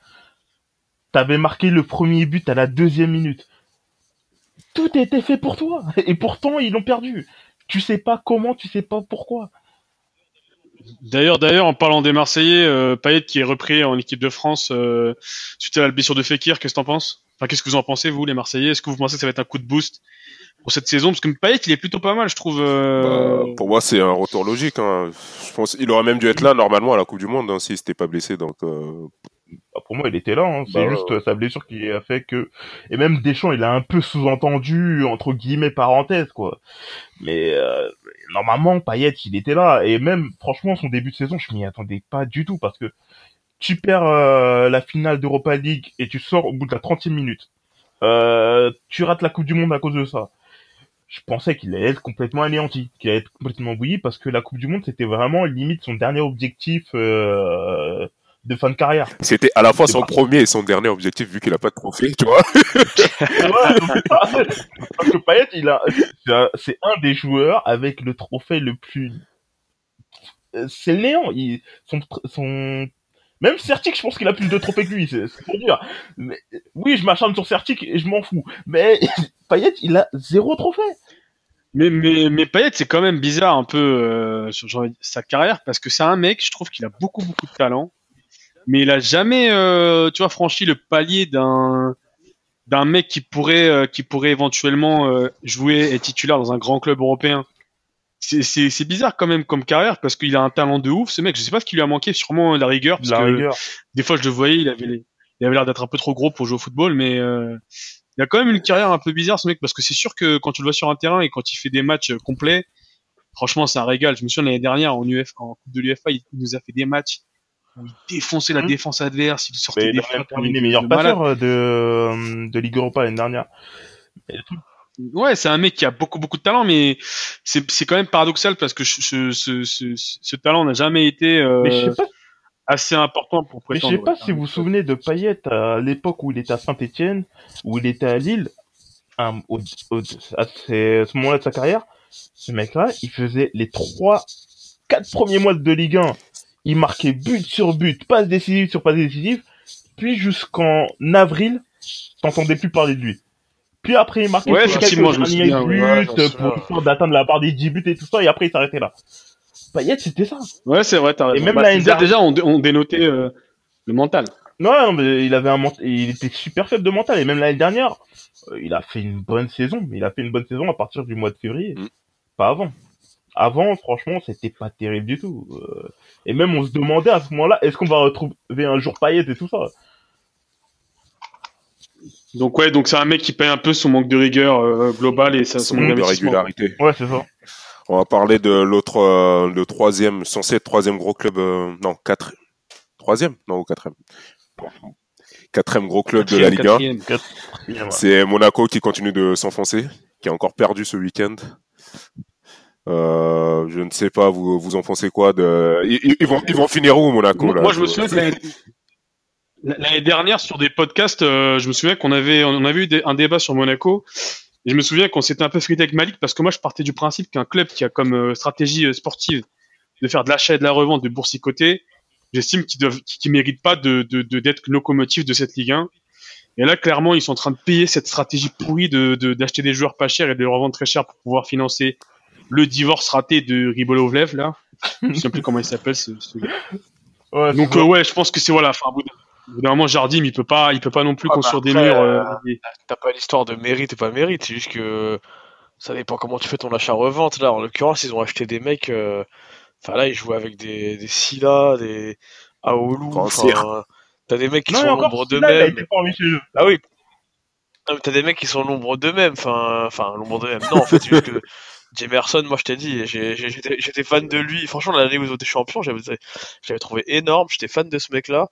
T'avais marqué le premier but à la deuxième minute. Tout était fait pour toi. Et pourtant, ils l'ont perdu. Tu sais pas comment, tu sais pas pourquoi. D'ailleurs, d'ailleurs, en parlant des Marseillais, euh, Payet qui est repris en équipe de France euh, suite à la blessure de Fekir, qu'est-ce que t'en penses? Enfin, qu'est-ce que vous en pensez vous, les Marseillais? Est-ce que vous pensez que ça va être un coup de boost pour cette saison? Parce que Payet, il est plutôt pas mal, je trouve. euh, Bah, pour moi, c'est un retour logique. Hein. Je pense il aurait même dû être là normalement à la Coupe du Monde hein, s'il s'était pas blessé. Donc, euh, Bah, pour moi, il était là. Hein. C'est Bah, juste euh, sa blessure qui a fait que. Et même Deschamps, il a un peu sous-entendu entre guillemets parenthèses quoi. Mais euh, normalement, Payet, il était là. Et même, franchement, son début de saison, je m'y attendais pas du tout parce que tu perds euh, la finale d'Europa League et tu sors au bout de la 30e minute. Euh, tu rates la Coupe du Monde à cause de ça. Je pensais qu'il allait être complètement anéanti, qu'il allait être complètement bouilli parce que la Coupe du Monde c'était vraiment limite son dernier objectif euh, de fin de carrière. c'était à la fois son pas- premier et son dernier objectif vu qu'il a pas de trophée, tu vois. Parce que Payet, il a, c'est un- des joueurs avec le trophée le plus, c'est le néant. Il, son, son, même Certic, je pense qu'il a plus de trophées que lui, c'est pour dire. Mais, oui, je m'acharne sur Certic et je m'en fous. Mais Payet, il a zéro trophée. Mais, mais, Payet, c'est quand même bizarre un peu euh, sa carrière parce que c'est un mec, je trouve qu'il a beaucoup, beaucoup de talent, mais il a jamais, euh, tu vois, franchi le palier d'un d'un mec qui pourrait, euh, qui pourrait éventuellement jouer et titulaire dans un grand club européen. C'est- bizarre quand même comme carrière parce qu'il a un talent de ouf, ce mec. Je sais pas ce qui lui a manqué, sûrement la rigueur. Parce La que rigueur. des fois, je le voyais, il avait, les- il avait l'air d'être un peu trop gros pour jouer au football, mais euh, il a quand même une carrière un peu bizarre, ce mec, parce que c'est sûr que quand tu le vois sur un terrain et quand il fait des matchs euh, complets, franchement, c'est un régal. Je me souviens l'année dernière en UF, en Coupe de l'UFA, il nous a fait des matchs où il défonçait la Mhm. défense adverse, il sortait Mais il des a même frappes terminé meilleur passeur euh, de, de Ligue Europa l'année dernière. Ouais, c'est un mec qui a beaucoup beaucoup de talent, mais c'est c'est quand même paradoxal parce que ce, ce, ce, ce, ce talent n'a jamais été euh, Mais je sais pas assez important pour Mais je prétendre. sais pas ouais. si vous vous souvenez de Payet à l'époque où il était à Saint-Etienne, où il était à Lille, un- au, au- à ce ce moment-là de sa carrière, ce mec-là, il faisait les trois, quatre premiers mois de Ligue 1. Il marquait but sur but, passe décisive sur passe décisive, puis jusqu'en avril, t'entendais plus parler de lui. Puis après, il marquait Ouais, effectivement, quelques je me souviens, ouais, souviens. pour d'atteindre la barre des 10 buts et tout ça, et après il s'arrêtait là. Payet, c'était ça. Ouais, c'est vrai, t'as raison. même Bah, l'année déjà, on, dé- on dénotait euh, le mental. Non, non, mais il avait un il était super faible de mental et même l'année dernière, euh, il a fait une bonne saison. Il a fait une bonne saison à partir du mois de février, Mm. pas avant. Avant, franchement, c'était pas terrible du tout. Euh, et même on se demandait à ce moment-là, est-ce qu'on va retrouver un jour Payet et tout ça? Donc ouais, donc c'est un mec qui paye un peu son manque de rigueur euh, global et ça, son Son manque manque de régularité. Ouais, c'est ça. On va parler de l'autre, euh, le troisième, censé être troisième gros club, euh, non, quatre, troisième, non, ou quatrième. Quatrième gros club de la Ligue 1. Quatrième. C'est Monaco qui continue de s'enfoncer, qui a encore perdu ce week-end. Euh, je ne sais pas, vous, vous en pensez quoi de... ils, vont, ils vont finir où, Monaco Moi, là moi, je me souviens que l'année- dernière sur des podcasts, euh, je me souviens qu'on avait on avait eu des- un débat sur Monaco. Et je me souviens qu'on s'était un peu frité avec Malik parce que moi je partais du principe qu'un club qui a comme euh, stratégie euh, sportive de faire de l'achat et de la revente, de boursicoter, j'estime qu'ils doivent, qu'ils méritent pas de de- de- d'être locomotive de cette Ligue 1. Et là, clairement, ils sont en train de payer cette stratégie pourrie de de- d'acheter des joueurs pas chers et de les revendre très cher pour pouvoir financer le divorce raté de Ribolovlev là. Je sais plus comment il s'appelle ce. Ouais, Donc euh, ouais, je pense que c'est voilà. Enfin, moment, Jardim, il peut pas, il peut pas non plus Ah, construire bah, des après, murs. euh, euh, et- T'as pas l'histoire de mérite et pas mérite, c'est juste que ça dépend comment tu fais ton achat-revente. Là, en l'occurrence, ils ont acheté des mecs. euh, Enfin, là, ils jouaient avec des, des Silla, des Aoulou. T'as des mecs qui non, sont a d'eux-mêmes. Ah oui. T'as des mecs qui sont l'ombre d'eux-mêmes. Enfin, enfin, l'ombre d'eux-mêmes. Non, en fait, c'est juste que Jamerson, moi, je t'ai dit, j'étais fan de lui. Franchement, l'année où ils ont été champions, j'avais j'avais trouvé énorme. J'étais fan de ce mec-là.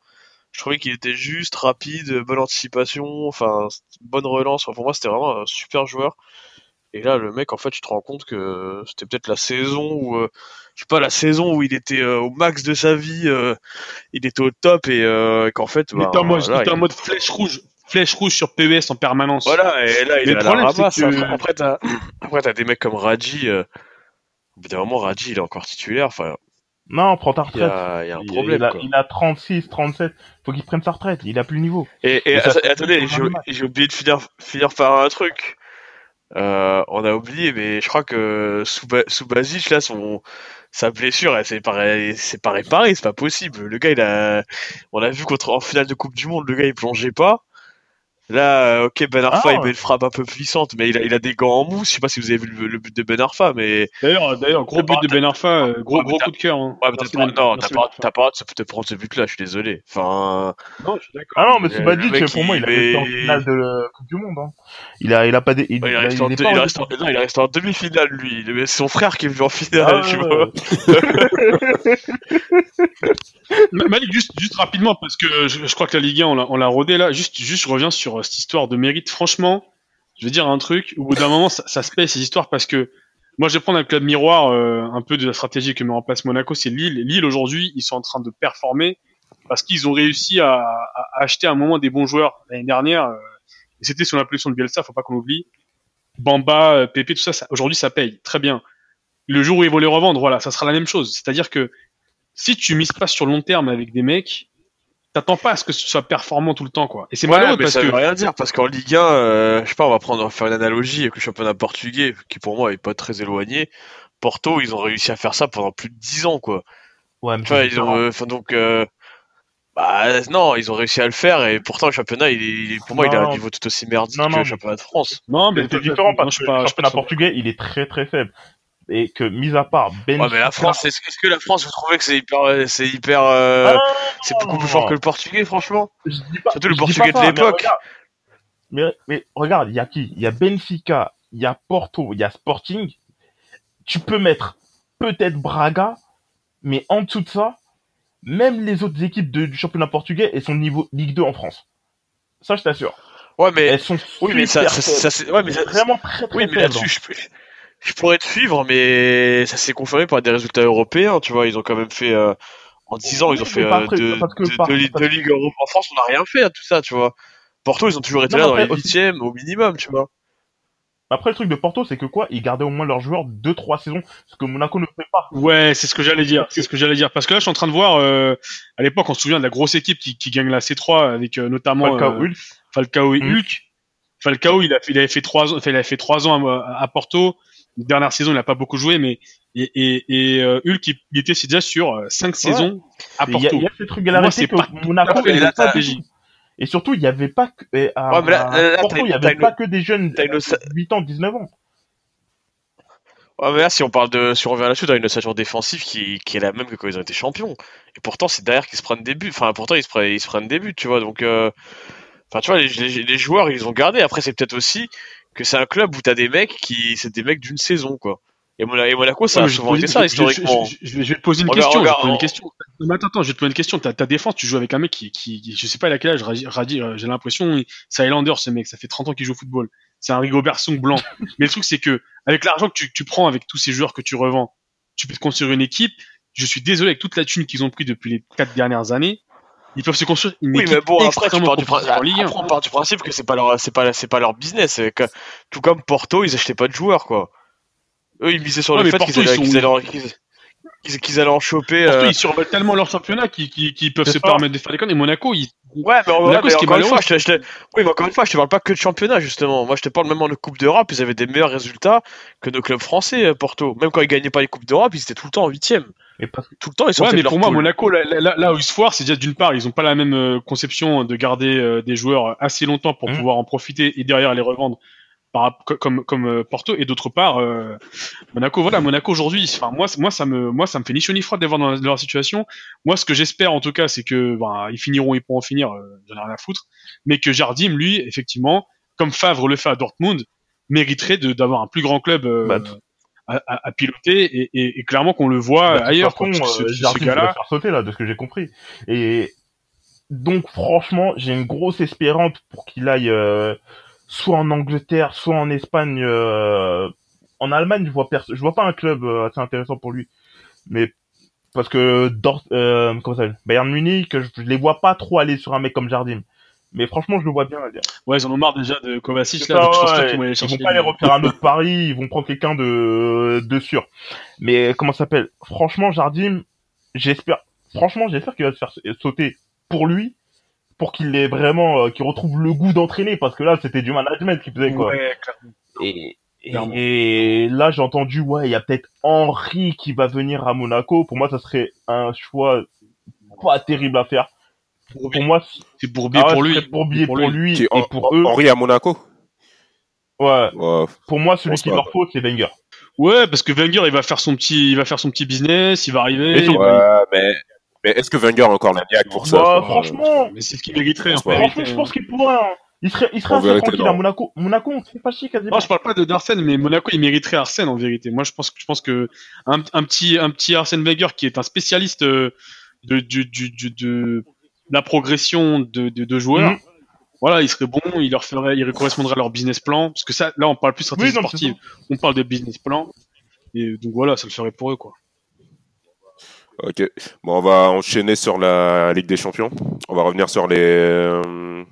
Je trouvais qu'il était juste, rapide, bonne anticipation, enfin, bonne relance. Enfin, pour moi, c'était vraiment un super joueur. Et là, le mec, en fait, tu te rends compte que c'était peut-être la saison où, euh, je sais pas, la saison où il était euh, au max de sa vie, euh, il était au top et euh, qu'en fait, il bah, était en mode, là, il était en il- mode flèche rouge, flèche rouge sur PES en permanence. voilà, et là, il est à la ramasse. que- Après, t'as, après, t'as des mecs comme Raji. Au bout d'un moment, Raji, il est encore titulaire. Enfin, Non, prends ta il retraite. a, il y a un Il- problème. il, a, quoi. il a 36, 37. Faut qu'il prenne sa retraite. Il a plus le niveau. Et, ça attendez, j'ai, oublié de finir, finir par un truc. Euh, on a oublié, mais je crois que Suba- Subasic, là, son, sa blessure, elle pas, c'est pas réparée, c'est pas possible. Le gars, il a, on l'a vu contre, en finale de Coupe du Monde, le gars, il plongeait pas. Là, euh, ok, Ben Arfa, Ah, il met une frappe un peu puissante, mais il a, il a des gants en mousse. Je sais pas si vous avez vu le, le but de Ben Arfa, mais D'ailleurs, d'ailleurs, gros but pas- de Ben Arfa, euh, gros, Ouais, mais gros t'as- coup de cœur. Hein. ouais, t'as pas, non, t'as pas, t'as pas de te prendre ce but-là, je suis désolé. Enfin, Non, je suis d'accord. Ah non, mais Subadic, le mec, pour moi, il a il- resté en finale de la Coupe du Monde. Hein. Il a, il a pas des, il, Ouais, il, reste il en est deux- pas il en- reste en- non, il reste en demi-finale, lui. C'est son frère qui est venu en finale, Ah, tu vois. Ma- Malik, juste, juste rapidement, parce que je, je crois que la Ligue 1, on l'a, on l'a rodé là. Juste, juste, je reviens sur euh, cette histoire de mérite. Franchement, je vais dire un truc. Au bout d'un moment, ça, se paye ces histoires parce que moi, je vais prendre un club miroir, euh, un peu de la stratégie que met en place Monaco, c'est Lille. Lille aujourd'hui, ils sont en train de performer parce qu'ils ont réussi à, acheter à un moment des bons joueurs l'année dernière. euh, c'était sous l'impulsion de Bielsa, faut pas qu'on oublie. Bamba, euh, Pépé, tout ça, ça aujourd'hui, ça paye très bien. Le jour où ils vont les revendre, voilà, ça sera la même chose. C'est-à-dire que si tu mises pas sur long terme avec des mecs, t'attends pas à ce que ce soit performant tout le temps, quoi. Et c'est Ouais, malheureux mais parce ça que veut rien dire, parce qu'en Ligue 1, euh, je sais pas, on va prendre, on va faire une analogie avec le championnat portugais, qui pour moi est pas très éloigné. Porto, ils ont réussi à faire ça pendant plus de 10 ans, quoi. Ouais, mais Tu vois, ils ont, euh, enfin, donc, euh, bah, non, ils ont réussi à le faire, et pourtant, le championnat, il est, il est- pour moi, il a un Non. niveau tout aussi merdique Non, que non, le championnat de France. non, Mais c'est différent non, parce que le championnat portugais, il est très très faible. Et que, mis à part Ben. Ouais, mais la France, est-ce que la France, vous trouvez que c'est hyper, c'est hyper, euh, c'est beaucoup plus fort que le portugais, franchement? Je dis pas, Surtout le je Portugais de l'époque. Mais, mais regarde, il y a qui? Il y a Benfica, il y a Porto, il y a Sporting. Tu peux mettre peut-être Braga, mais en dessous de ça, même les autres équipes de- du championnat portugais, elles sont niveau Ligue 2 en France. Ça, je t'assure. Ouais, mais, Elles sont oui, mais ça, ça, ça, c'est- ouais, mais ça- vraiment très très Oui, mais là-dessus, je, peux- je pourrais te suivre, mais ça s'est confirmé par des résultats européens. Tu vois, ils ont quand même fait euh, en 10 ans, ils ont fait euh, deux, par- ligues Europe en France. On n'a rien fait à tout ça, tu vois. Porto, ils ont toujours été Non, là dans après, les huitièmes au minimum, tu vois. Après, le truc de Porto, c'est que quoi? Ils gardaient au moins leurs joueurs 2-3 saisons, ce que Monaco ne fait pas. Ouais, c'est ce que j'allais dire. C'est ce que j'allais dire. Parce que là, je suis en train de voir, euh, à l'époque, on se souvient de la grosse équipe qui, qui gagne la C3 avec euh, notamment Falcao, euh, Hulk. Falcao et. Hulk. Falcao, il, a fait, il avait fait trois ans, enfin, il avait fait trois ans à, à Porto. Dernière saison, il n'a pas beaucoup joué, mais et, et, et euh, Hulk, il, il était déjà sur euh, cinq saisons à Et Il y, Porto. y a ces trucs Moi, à c'est que pas- Monaco pas fait il la avait pas stratégie. Et surtout, il n'y avait pas que, à, Ouais, mais là- à là, là, Porto, il n'y avait pas que des jeunes une- 8 ans, 19 ans. Ouais, mais là, si on parle de, si on revient là-dessus, t'as une ossature défensive qui, qui est la même que quand ils ont été champions. Et pourtant, c'est derrière qu'ils se prennent des buts. Enfin, pourtant, ils se prennent, ils se prennent des buts, tu vois. Donc, euh, Enfin, tu vois, les, les- les joueurs, ils ont gardé. Après, c'est peut-être aussi que c'est un club où t'as des mecs qui, c'est des mecs d'une saison, quoi. Et, Mona- et Monaco, ça a mais je vais souvent te été poser- ça, historiquement. Je, je- je vais je vais te poser une Regarde, question. je vais te poser une on- question. Non, mais attends, attends, je vais te poser une question. Ta, ta défense, tu joues avec un mec qui, qui, je sais pas à quel âge, Radi, euh, j'ai l'impression, c'est Highlander ce mec, ça fait 30 ans qu'il joue au football. C'est un Rigobert Song blanc. mais le truc, c'est que, avec l'argent que tu, tu prends avec tous ces joueurs que tu revends, tu peux te construire une équipe. Je suis désolé avec toute la thune qu'ils ont pris depuis les quatre dernières années. Ils peuvent se construire une Oui, mais bon, après, tu pars du, principe, en Ligue 1. après, on part du principe que c'est pas leur, c'est pas, c'est pas leur business. que- tout comme Porto, ils achetaient pas de joueurs, quoi. Eux, ils misaient sur Ouais, le mais fait Porto, qu'ils allaient, qu'ils allaient, en- qu'ils- qu'ils- qu'ils allaient en choper. Porto, euh, ils surveillent tellement leur championnat qu'ils qu'ils- qu'ils peuvent C'est se permettre de faire des connes. Et Monaco, ils, Ouais, mais, ouais, Monaco, mais ce qui est encore une fois, je te, je te- oui, mais encore une fois, je te parle pas que de championnat, justement. Moi, je te parle même en Coupe d'Europe, ils avaient des meilleurs résultats que nos clubs français, euh, Porto. Même quand ils gagnaient pas les Coupes d'Europe, ils étaient tout le temps en huitième. Tout le temps, ils Ouais, mais pour moi. Monaco, là, là, là où ils se foirent, c'est déjà d'une part, ils ont pas la même euh, conception de garder euh, des joueurs assez longtemps pour Mhm. pouvoir en profiter et derrière les revendre par, comme comme euh, Porto et d'autre part euh, Monaco voilà Monaco aujourd'hui enfin moi ça me moi ça me fait ni chaud ni froid de les voir dans, leur situation moi ce que j'espère en tout cas c'est que ben, ils finiront ils pourront finir j'en ai rien à foutre mais que Jardim lui effectivement comme Favre le fait à Dortmund mériterait d'avoir un plus grand club Bah, à, à- à piloter et, et, et clairement qu'on le voit Bah, ailleurs façon, quoi, euh, ce- ce, Jardim gars-là faire sauter là, de ce que j'ai compris. Et donc franchement, j'ai une grosse espérance pour qu'il aille euh, soit en Angleterre, soit en Espagne. euh, En Allemagne, je vois je vois pas un club euh, assez intéressant pour lui. Mais parce que Dort, euh, comment ça s'appelle? Bayern Munich, je, je les vois pas trop aller sur un mec comme Jardim. Mais franchement, je le vois bien. Là, Ouais, ils en ont marre déjà de Kovacic là, ça, donc je pense ouais, pas qu'ils vont aller ils vont pas aller refaire un autre pari, ils vont prendre quelqu'un de, de sûr. Mais comment ça s'appelle? Franchement, Jardim, j'espère, franchement, j'espère qu'il va se faire sauter pour lui, pour qu'il ait vraiment, euh, qu'il retrouve le goût d'entraîner, parce que là, c'était du management qu'il faisait quoi. Ouais, clairement. Et, et, Clairement. et là, j'ai entendu, ouais, il y a peut-être Henri qui va venir à Monaco. Pour moi, ça serait un choix pas terrible à faire. Pour moi, C'est pour bien ah ouais, pour lui. serait pour billet pour lui. et pour eux. Henri à Monaco Ouais, Ouais, pour moi, celui qui leur faut, c'est Wenger. Ouais, parce que Wenger, il va faire son petit, il va faire son petit business, il va arriver. Va- Ouais, mais, mais est-ce que Wenger a encore la niaque pour ça Bah, franchement, Mais c'est ce qu'il mériterait en. Franchement, je pense qu'il pourrait. Hein. Il serait, il serait En assez vérité, tranquille non. à Monaco. Monaco, on se fait pas chier quasiment. Non, je parle pas de d'Arsène, mais Monaco, il mériterait Arsène en vérité. Moi, je pense que je pense que un, un petit un petit Arsène Wenger qui est un spécialiste euh, de du, du, du- de la progression de, de, de joueurs. Mhm. Voilà, il serait bon, il leur ferait, il correspondrait à leur business plan, parce que ça, là, on parle plus stratégie Oui, non, sportive, on parle de business plan, et donc voilà, ça le ferait pour eux, quoi. Ok. Bon, on va enchaîner sur la Ligue des Champions. On va revenir sur les euh,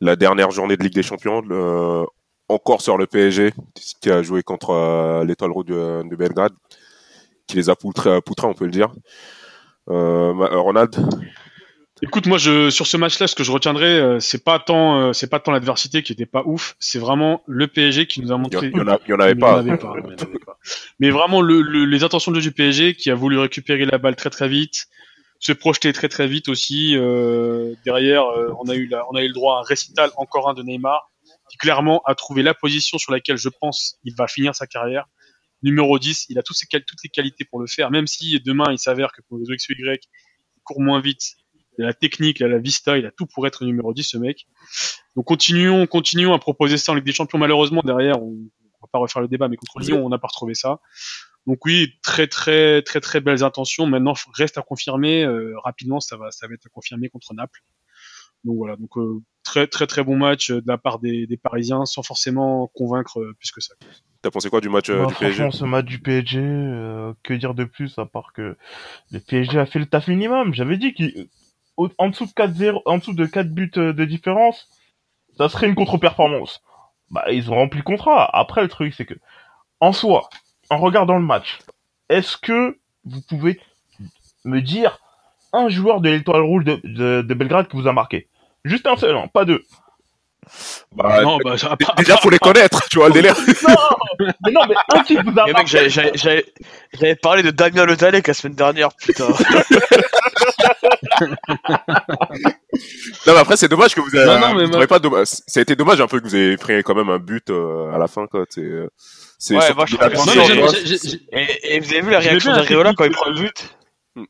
la dernière journée de Ligue des Champions. le- encore sur le PSG qui a joué contre euh, l'Étoile Rouge de, de Belgrade, qui les a poutrés, poutrés, on peut le dire. Euh, Ronald? Écoute, moi, je, sur ce match-là, ce que je retiendrai, euh, c'est pas tant, euh, c'est pas tant l'adversité qui était pas ouf, c'est vraiment le PSG qui nous a montré. il y en a- il y en avait pas. avait pas, il y en avait pas. Mais vraiment, le, le- les intentions de jeu du PSG qui a voulu récupérer la balle très très vite, se projeter très très vite aussi. euh, derrière, euh, on a eu la, on a eu le droit à un récital encore un de Neymar qui clairement a trouvé la position sur laquelle je pense il va finir sa carrière. Numéro 10, il a toutes, ses, toutes les qualités pour le faire, même si demain il s'avère que pour les X ou Y, il court moins vite, il a la technique, il a la vista, il a tout pour être numéro 10 ce mec. Donc continuons, continuons à proposer ça en Ligue des Champions. Malheureusement derrière, on, on va pas refaire le débat, mais contre Lyon, on n'a pas retrouvé ça. Donc oui, très très très très belles intentions. Maintenant, reste à confirmer euh, rapidement. Ça va, ça va être à confirmer contre Naples. Donc voilà, donc euh, très très très bon match euh, de la part des, des Parisiens, sans forcément convaincre euh, plus que ça. T'as pensé quoi du match euh, Bah, du PSG ce match du PSG, euh, que dire de plus à part que le PSG a fait le taf minimum. J'avais dit qu'en en dessous de 4-0, en dessous de 4 buts euh, de différence, ça serait une contre-performance. Bah, ils ont rempli le contrat. Après, le truc, c'est que, en soi, en regardant le match, est-ce que vous pouvez me dire un joueur de l'étoile rouge de, de, de Belgrade qui vous a marqué? Juste un seul, hein, pas deux. Bah, non, bah, Déjà, faut les connaître, tu vois le délire. Non, mais non, mais un qui vous a marqué. j'avais- parlé de Damien Le Talec la semaine dernière, putain. Non, mais après, c'est dommage que vous avez. Non, non, mais vous moi- aurez pas dommage- Ça a été dommage un peu que vous ayez pris quand même un but euh, à la fin, quoi. C'est. euh, C'est Ouais, moi, je la que Et, et vous avez vu la réaction d'Areola quand il prend le but Ouais,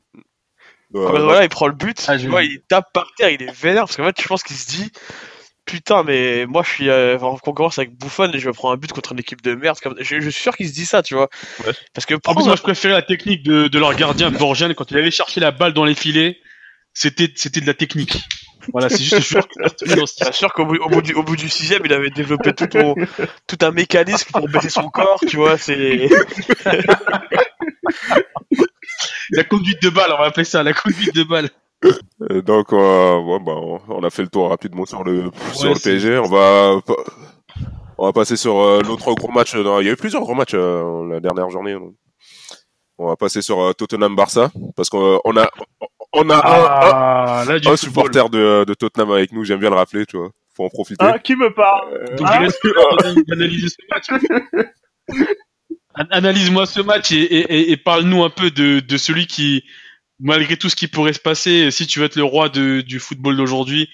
Quand ouais. Areola il prend le but, Ah, vois, il tape par terre, il est vénère parce qu'en fait, je pense qu'il se dit putain, mais moi je suis euh, en concurrence avec Buffon et je vais prendre un but contre une équipe de merde. Comme... Je, je suis sûr qu'il se dit ça, tu vois. Ouais. Parce que En plus, moi, je préférais la technique de, de leur gardien Borjan quand il allait chercher la balle dans les filets. C'était, c'était de la technique. Voilà, c'est juste sûr sûr qu'au bout, au bout du, au bout du sixième, il avait développé tout, ton- tout un mécanisme pour baisser son corps, tu vois. C'est La conduite de balle, on va appeler ça la conduite de balle. Et donc, euh, ouais, bah, on- a fait le tour rapidement sur le, sur le PSG. On va, on va passer sur euh, l'autre gros match. Non, Il y a eu plusieurs gros matchs euh, la dernière journée. donc. On va passer sur euh, Tottenham-Barça parce qu'on on a, on a un- Ah, là, un, supporter de, de Tottenham avec nous. J'aime bien le rappeler, tu vois. Faut en profiter. Hein, qui me parle Donc, Ah. je laisse analyser ce match. An- Analyse-moi ce match et, et, et- et parle-nous un peu de, de celui qui, malgré tout ce qui pourrait se passer, si tu veux être le roi de, du football d'aujourd'hui,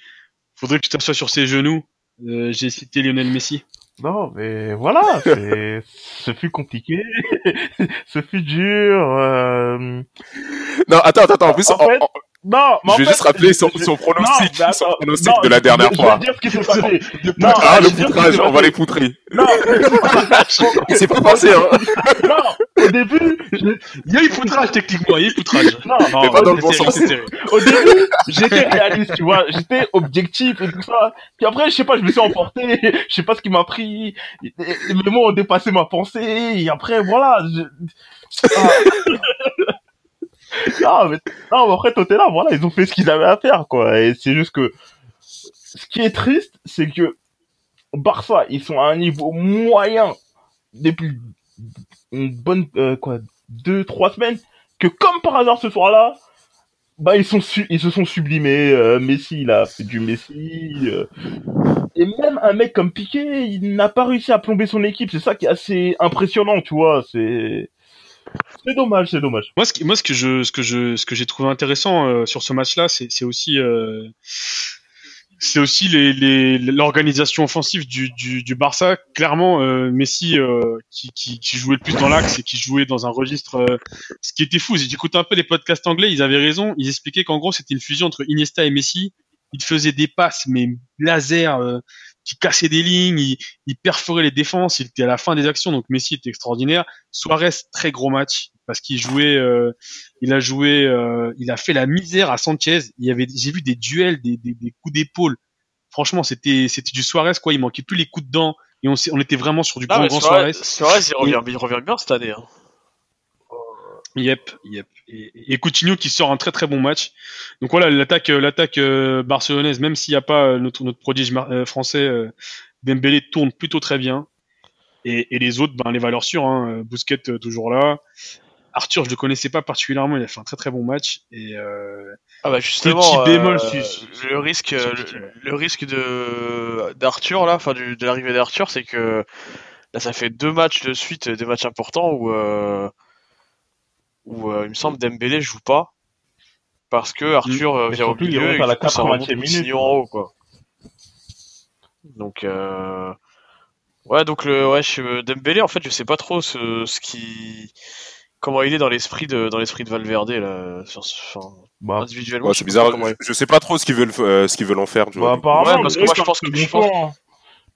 faudrait que tu t'assoies sur ses genoux. Euh, J'ai cité Lionel Messi. Non, mais voilà, c'est, ce fut compliqué, ce fut dur. euh, Non, attends, attends, attends. En plus, En fait, en- en- Non, mais je vais fait, juste rappeler son, je- son non, pronostic, attends, son pronostic non, de la dernière je, fois. Je vais dire ce qui s'est passé. Non, Ah, le poutrage, on va les poutrer. Non, Il s'est pas passé, hein. non, au début, je- Il y a eu poutrage techniquement, il y a eu poutrage. non, non, Mais pas dans le bon c'est sens. c'est au début, j'étais réaliste, tu vois, j'étais objectif et tout ça. Puis après, je sais pas, je me suis emporté, je sais pas ce qui m'a pris. Mes mots ont dépassé ma pensée. Et après, voilà. Je... Ah. non, mais, non, mais après, Tottenham, voilà, ils ont fait ce qu'ils avaient à faire, quoi. Et c'est juste que, ce qui est triste, c'est que Barça, ils sont à un niveau moyen depuis une bonne, euh, quoi, deux, trois semaines, que comme par hasard ce soir-là, bah ils sont su- ils se sont sublimés. euh, Messi, il a fait du Messi. euh, et même un mec comme Piqué, il n'a pas réussi à plomber son équipe. C'est ça qui est assez impressionnant, tu vois. C'est c'est dommage, c'est dommage. Moi, ce, que je, ce que je, ce que j'ai trouvé intéressant euh, sur ce match-là, c'est, aussi, euh, c'est aussi les, l'organisation offensive du, Barça. Clairement, euh, Messi, euh, qui, jouait le plus dans l'axe et qui jouait dans un registre, euh, ce qui était fou. Écouté un peu les podcasts anglais, ils avaient raison. Ils expliquaient qu'en gros, c'était une fusion entre Iniesta et Messi. Il faisait des passes, mais laser, euh, qui cassaient des lignes, il, il perforait les défenses. Il était à la fin des actions, donc Messi était extraordinaire. Suarez, très gros match parce qu'il jouait, euh, il a joué, euh, il a fait la misère à Sanchez. Il y avait, j'ai vu des duels, des, des, des coups d'épaule. Franchement, c'était, c'était du Suarez quoi. Il manquait plus les coups de dents et on, on était vraiment sur du Ah, grand grand Suarez, Suarez. Il revient, il revient bien cette année. Hein. Yep, yep. Et, et Coutinho qui sort un très très bon match. Donc voilà, l'attaque, euh, l'attaque barcelonaise, même s'il n'y a pas notre, notre prodige français, Dembélé tourne plutôt très bien. Et, et les autres, ben les valeurs sûres. Hein, Bousquet toujours là. Arthur, je le connaissais pas particulièrement, il a fait un très très bon match. Et euh, Ah bah justement, Petit bémol, euh, si- si- le risque, si- si- le, le risque de d'Arthur là, enfin de l'arrivée d'Arthur, c'est que là ça fait deux matchs de suite, des matchs importants où euh, où euh, il me semble Dembélé joue pas parce que Arthur euh, Mais vient au milieu et à la du coup, ça remonte 80e minute, Coutinho quoi. en haut quoi. Donc euh, ouais donc le ouais je- Dembélé en fait je sais pas trop ce, ce qui comment il est dans l'esprit de dans l'esprit de Valverde là sur ce- enfin, Bah, individuellement Ouais, c'est sais pas bizarre. Je, je sais pas trop ce qu'ils veulent, euh, ce qu'ils veulent en faire. tu bah vois. apparemment, Ouais, parce que moi, je c'est pense que- je pense- hein.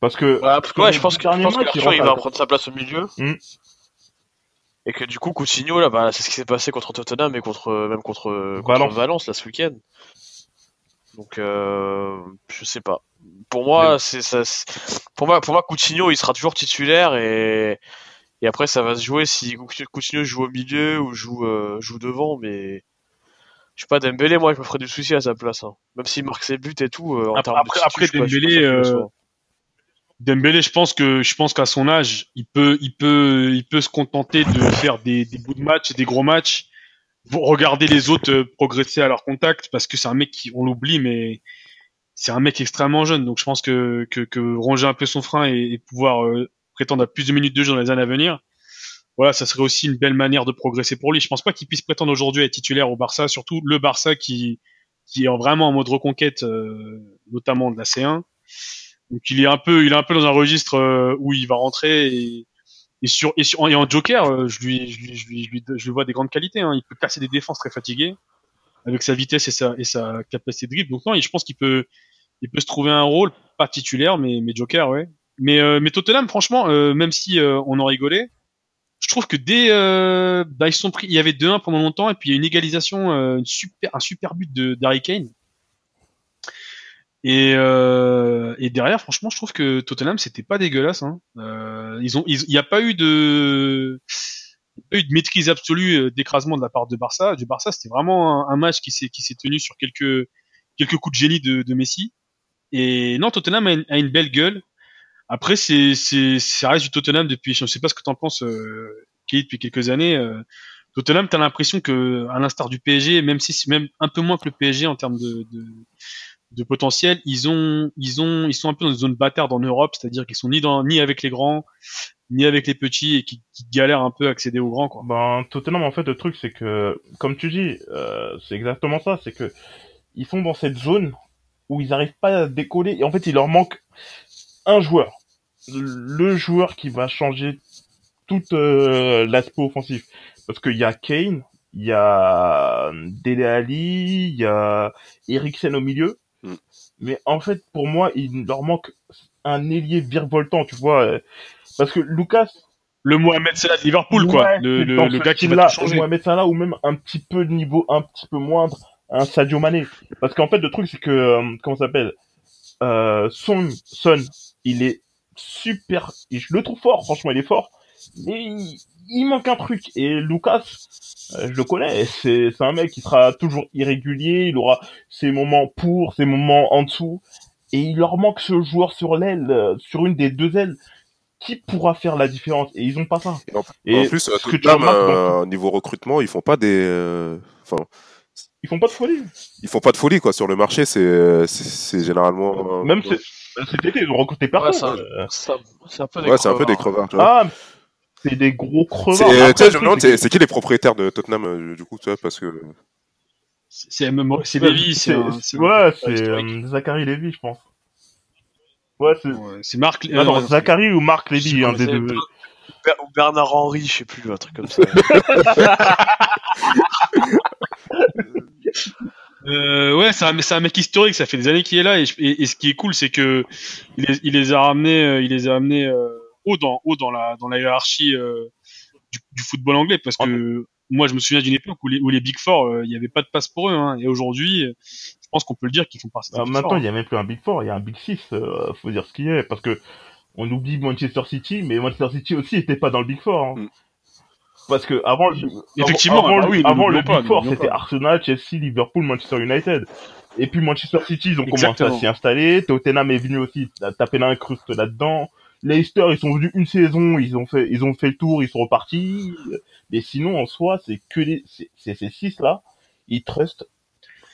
Parce que Ouais, parce que ouais, je pense que, je pense que Arthur, il va prendre sa place au milieu. Hmm. Et que du coup, Coutinho, là, bah, c'est ce qui s'est passé contre Tottenham et contre, même contre, contre Valence. Valence. là, ce week-end. Donc, euh, je sais pas. Pour moi, c'est ça. c'est- Pour moi, pour moi, Coutinho, il sera toujours titulaire et et après, ça va se jouer si Coutinho joue au milieu ou joue euh, joue devant, mais je sais pas Dembélé, moi, je me ferais du souci à sa place. hein. Même s'il marque ses buts et tout. euh, en Après- de je suis pas- je suis Dembélé, le euh. Dembélé, je pense que je pense qu'à son âge, il peut, il peut, il peut se contenter de faire des, des bouts de match et des gros matchs. Vous regardez les autres progresser à leur contact parce que c'est un mec qui, on l'oublie, mais c'est un mec extrêmement jeune. Donc je pense que que, que ronger un peu son frein et, et pouvoir euh, prétendre à plus de minutes de jeu dans les années à venir, voilà, ça serait aussi une belle manière de progresser pour lui. Je pense pas qu'il puisse prétendre aujourd'hui être titulaire au Barça, surtout le Barça qui qui est en- vraiment en mode reconquête, euh, notamment de la C1. Donc il est un peu, il est un peu dans un registre euh, où il va rentrer et, sur et, sur, et en Joker, euh, je lui, je lui, je lui, je lui, je lui vois des grandes qualités. Hein. Il peut casser des défenses très fatiguées avec sa vitesse et sa et sa capacité de dribble. Donc non, je pense qu'il peut, il peut se trouver un rôle, pas titulaire, mais, mais Joker, ouais. Mais, euh, mais Tottenham, franchement, euh, même si euh, on en rigolait, je trouve que dès, bah, ils sont pris, il y avait 2-1 pendant longtemps, et puis il y a une égalisation, un super but de d'Harry Kane. Et, derrière, franchement, je trouve que Tottenham, c'était pas dégueulasse. Hein. Il n'y a pas eu de, maîtrise absolue d'écrasement de la part de Barça. Du Barça, c'était vraiment un, match qui s'est tenu sur quelques coups de génie de, Messi. Et non, Tottenham a une belle gueule. Après, c'est c'est ça reste du Tottenham depuis. Je ne sais pas ce que t'en penses, euh, depuis quelques années. Euh, Tottenham, t'as l'impression que, à l'instar du PSG, même si c'est même un peu moins que le PSG en termes de, potentiel, ils ont, ils ont, ils sont un peu dans une zone bâtarde en Europe, c'est-à-dire qu'ils sont ni avec les grands, ni avec les petits et qui, qui galèrent un peu à accéder aux grands, quoi. Ben, Tottenham, en fait, le truc, c'est que, comme tu dis, euh, c'est exactement ça, c'est que ils sont dans cette zone où ils n'arrivent pas à décoller, et en fait, il leur manque un joueur. Le joueur qui va changer tout euh, l'aspect offensif. Parce qu'il y a Kane, il y a Dele Alli, il y a Eriksen au milieu, Mm. mais en fait, pour moi, il leur manque un ailier virevoltant, tu vois, euh, parce que Lucas, Le Mohamed Salah de Liverpool, quoi. Ouais, Le, le, le gars qui va tout changer. Mohamed Salah ou même un petit peu de niveau un petit peu moindre, un Sadio Mané. Parce qu'en fait, le truc, c'est que, euh, comment ça s'appelle? Euh, Son, Son, il est super, je le trouve fort, franchement, il est fort, mais il, il manque un truc. Et Lucas, euh, je le connais, c'est c'est un mec qui sera toujours irrégulier, il aura ses moments pour, ses moments en dessous, et il leur manque ce joueur sur l'aile, euh, sur une des deux ailes, qui pourra faire la différence, et ils ont pas ça. Et en, Et en plus, ce que tu Tottenham, remarques dans- euh, niveau recrutement, ils font pas des, euh, enfin, Ils font pas de folie. ils font pas de folie quoi sur le marché. C'est, c'est, c'est généralement. euh, Même c'est- cet été, ils ont recruté personne. Ouais, Euh, Ça- C'est un peu des Ouais, c'est un peu des crevards. crevards. Tu vois. ah, c'est des gros crevards. C'est- je c'est c'est, c'est qui les propriétaires de Tottenham euh, du coup, tu vois, parce que C'est c'est même- c'est Lévy, c'est un- c'est- c'est un- Ouais, un c'est euh, Zachary Lévy, je pense. Ouais, c'est... Ouais, C'est Marc. Ah non, euh, Zachary ou Marc Lévy, un des c'est- deux. Ou Bernard Henry, je sais plus, un truc comme ça. Euh, ouais, c'est un, mec historique, ça fait des années qu'il est là et, je- et- et ce qui est cool, c'est que il les, il les a ramenés, euh, il les a amenés euh, haut dans haut dans la dans la hiérarchie euh, du, du football anglais parce que moi je me souviens d'une époque où les, où les Big Four, euh, il n'y avait pas de place pour eux hein, et aujourd'hui, euh, je pense qu'on peut le dire qu'ils font partie. des Ah, Big maintenant, Four, il y a même plus un Big Four, il y a un Big Six, euh, faut dire ce qu'il est, parce que on oublie Manchester City, mais Manchester City aussi était pas dans le Big Four. hein. Mm. Parce que avant, le- Effectivement, avant, bah le- oui, avant le n'oublions pas, Big Four, c'était. Arsenal, Chelsea, Liverpool, Manchester United. Et puis Manchester City, ils ont commencé à s'y installer. Tottenham est venu aussi taper l'incruste là-dedans. Leicester, ils sont venus une saison, ils ont fait, ils ont fait le tour, ils sont repartis. Mais sinon, en soi, c'est que les, c'est c'est ces six là, ils trustent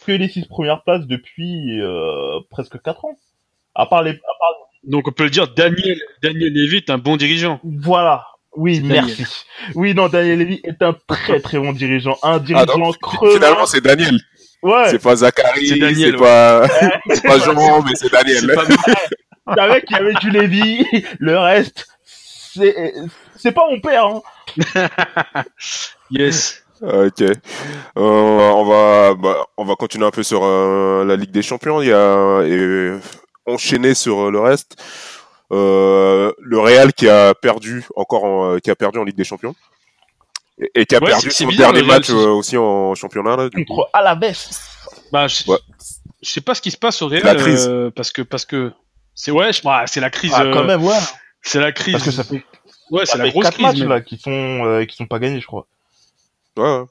que les six premières places depuis euh, presque quatre ans. À part les, à part Donc on peut le dire, Daniel Daniel Levy est un bon dirigeant. voilà. Oui, Daniel. merci. Oui, non, Daniel Levy est un très très bon dirigeant. Un ah, dirigeant donc, crevard. finalement c'est Daniel, Ouais, c'est pas Zachary, C'est Daniel, c'est pas, c'est pas Jean, mais c'est Daniel. C'est pas c'est un mec qui avait du Levy. Le reste, c'est, c'est pas mon père, hein. yes. Ok. Euh, on va, bah, on va continuer un peu sur euh, la Ligue des Champions. Il y a et enchaîner sur euh, le reste. Euh, le Real qui a perdu encore, en, qui a perdu en Ligue des Champions et, et qui a Ouais, perdu son bizarre, dernier match euh, aussi en championnat. Là, du coup. Contre Alaves. Bah, je, Ouais. je sais pas ce qui se passe au Real La crise. euh, parce que parce que c'est ouais, je- ouais, c'est la crise. Ah, euh, quand même, ouais. C'est la crise. Parce que ça fait, ouais, ça c'est la fait grosse quatre crise. matchs, là, qui sont, euh, qui sont pas gagnés, je crois. Ouais,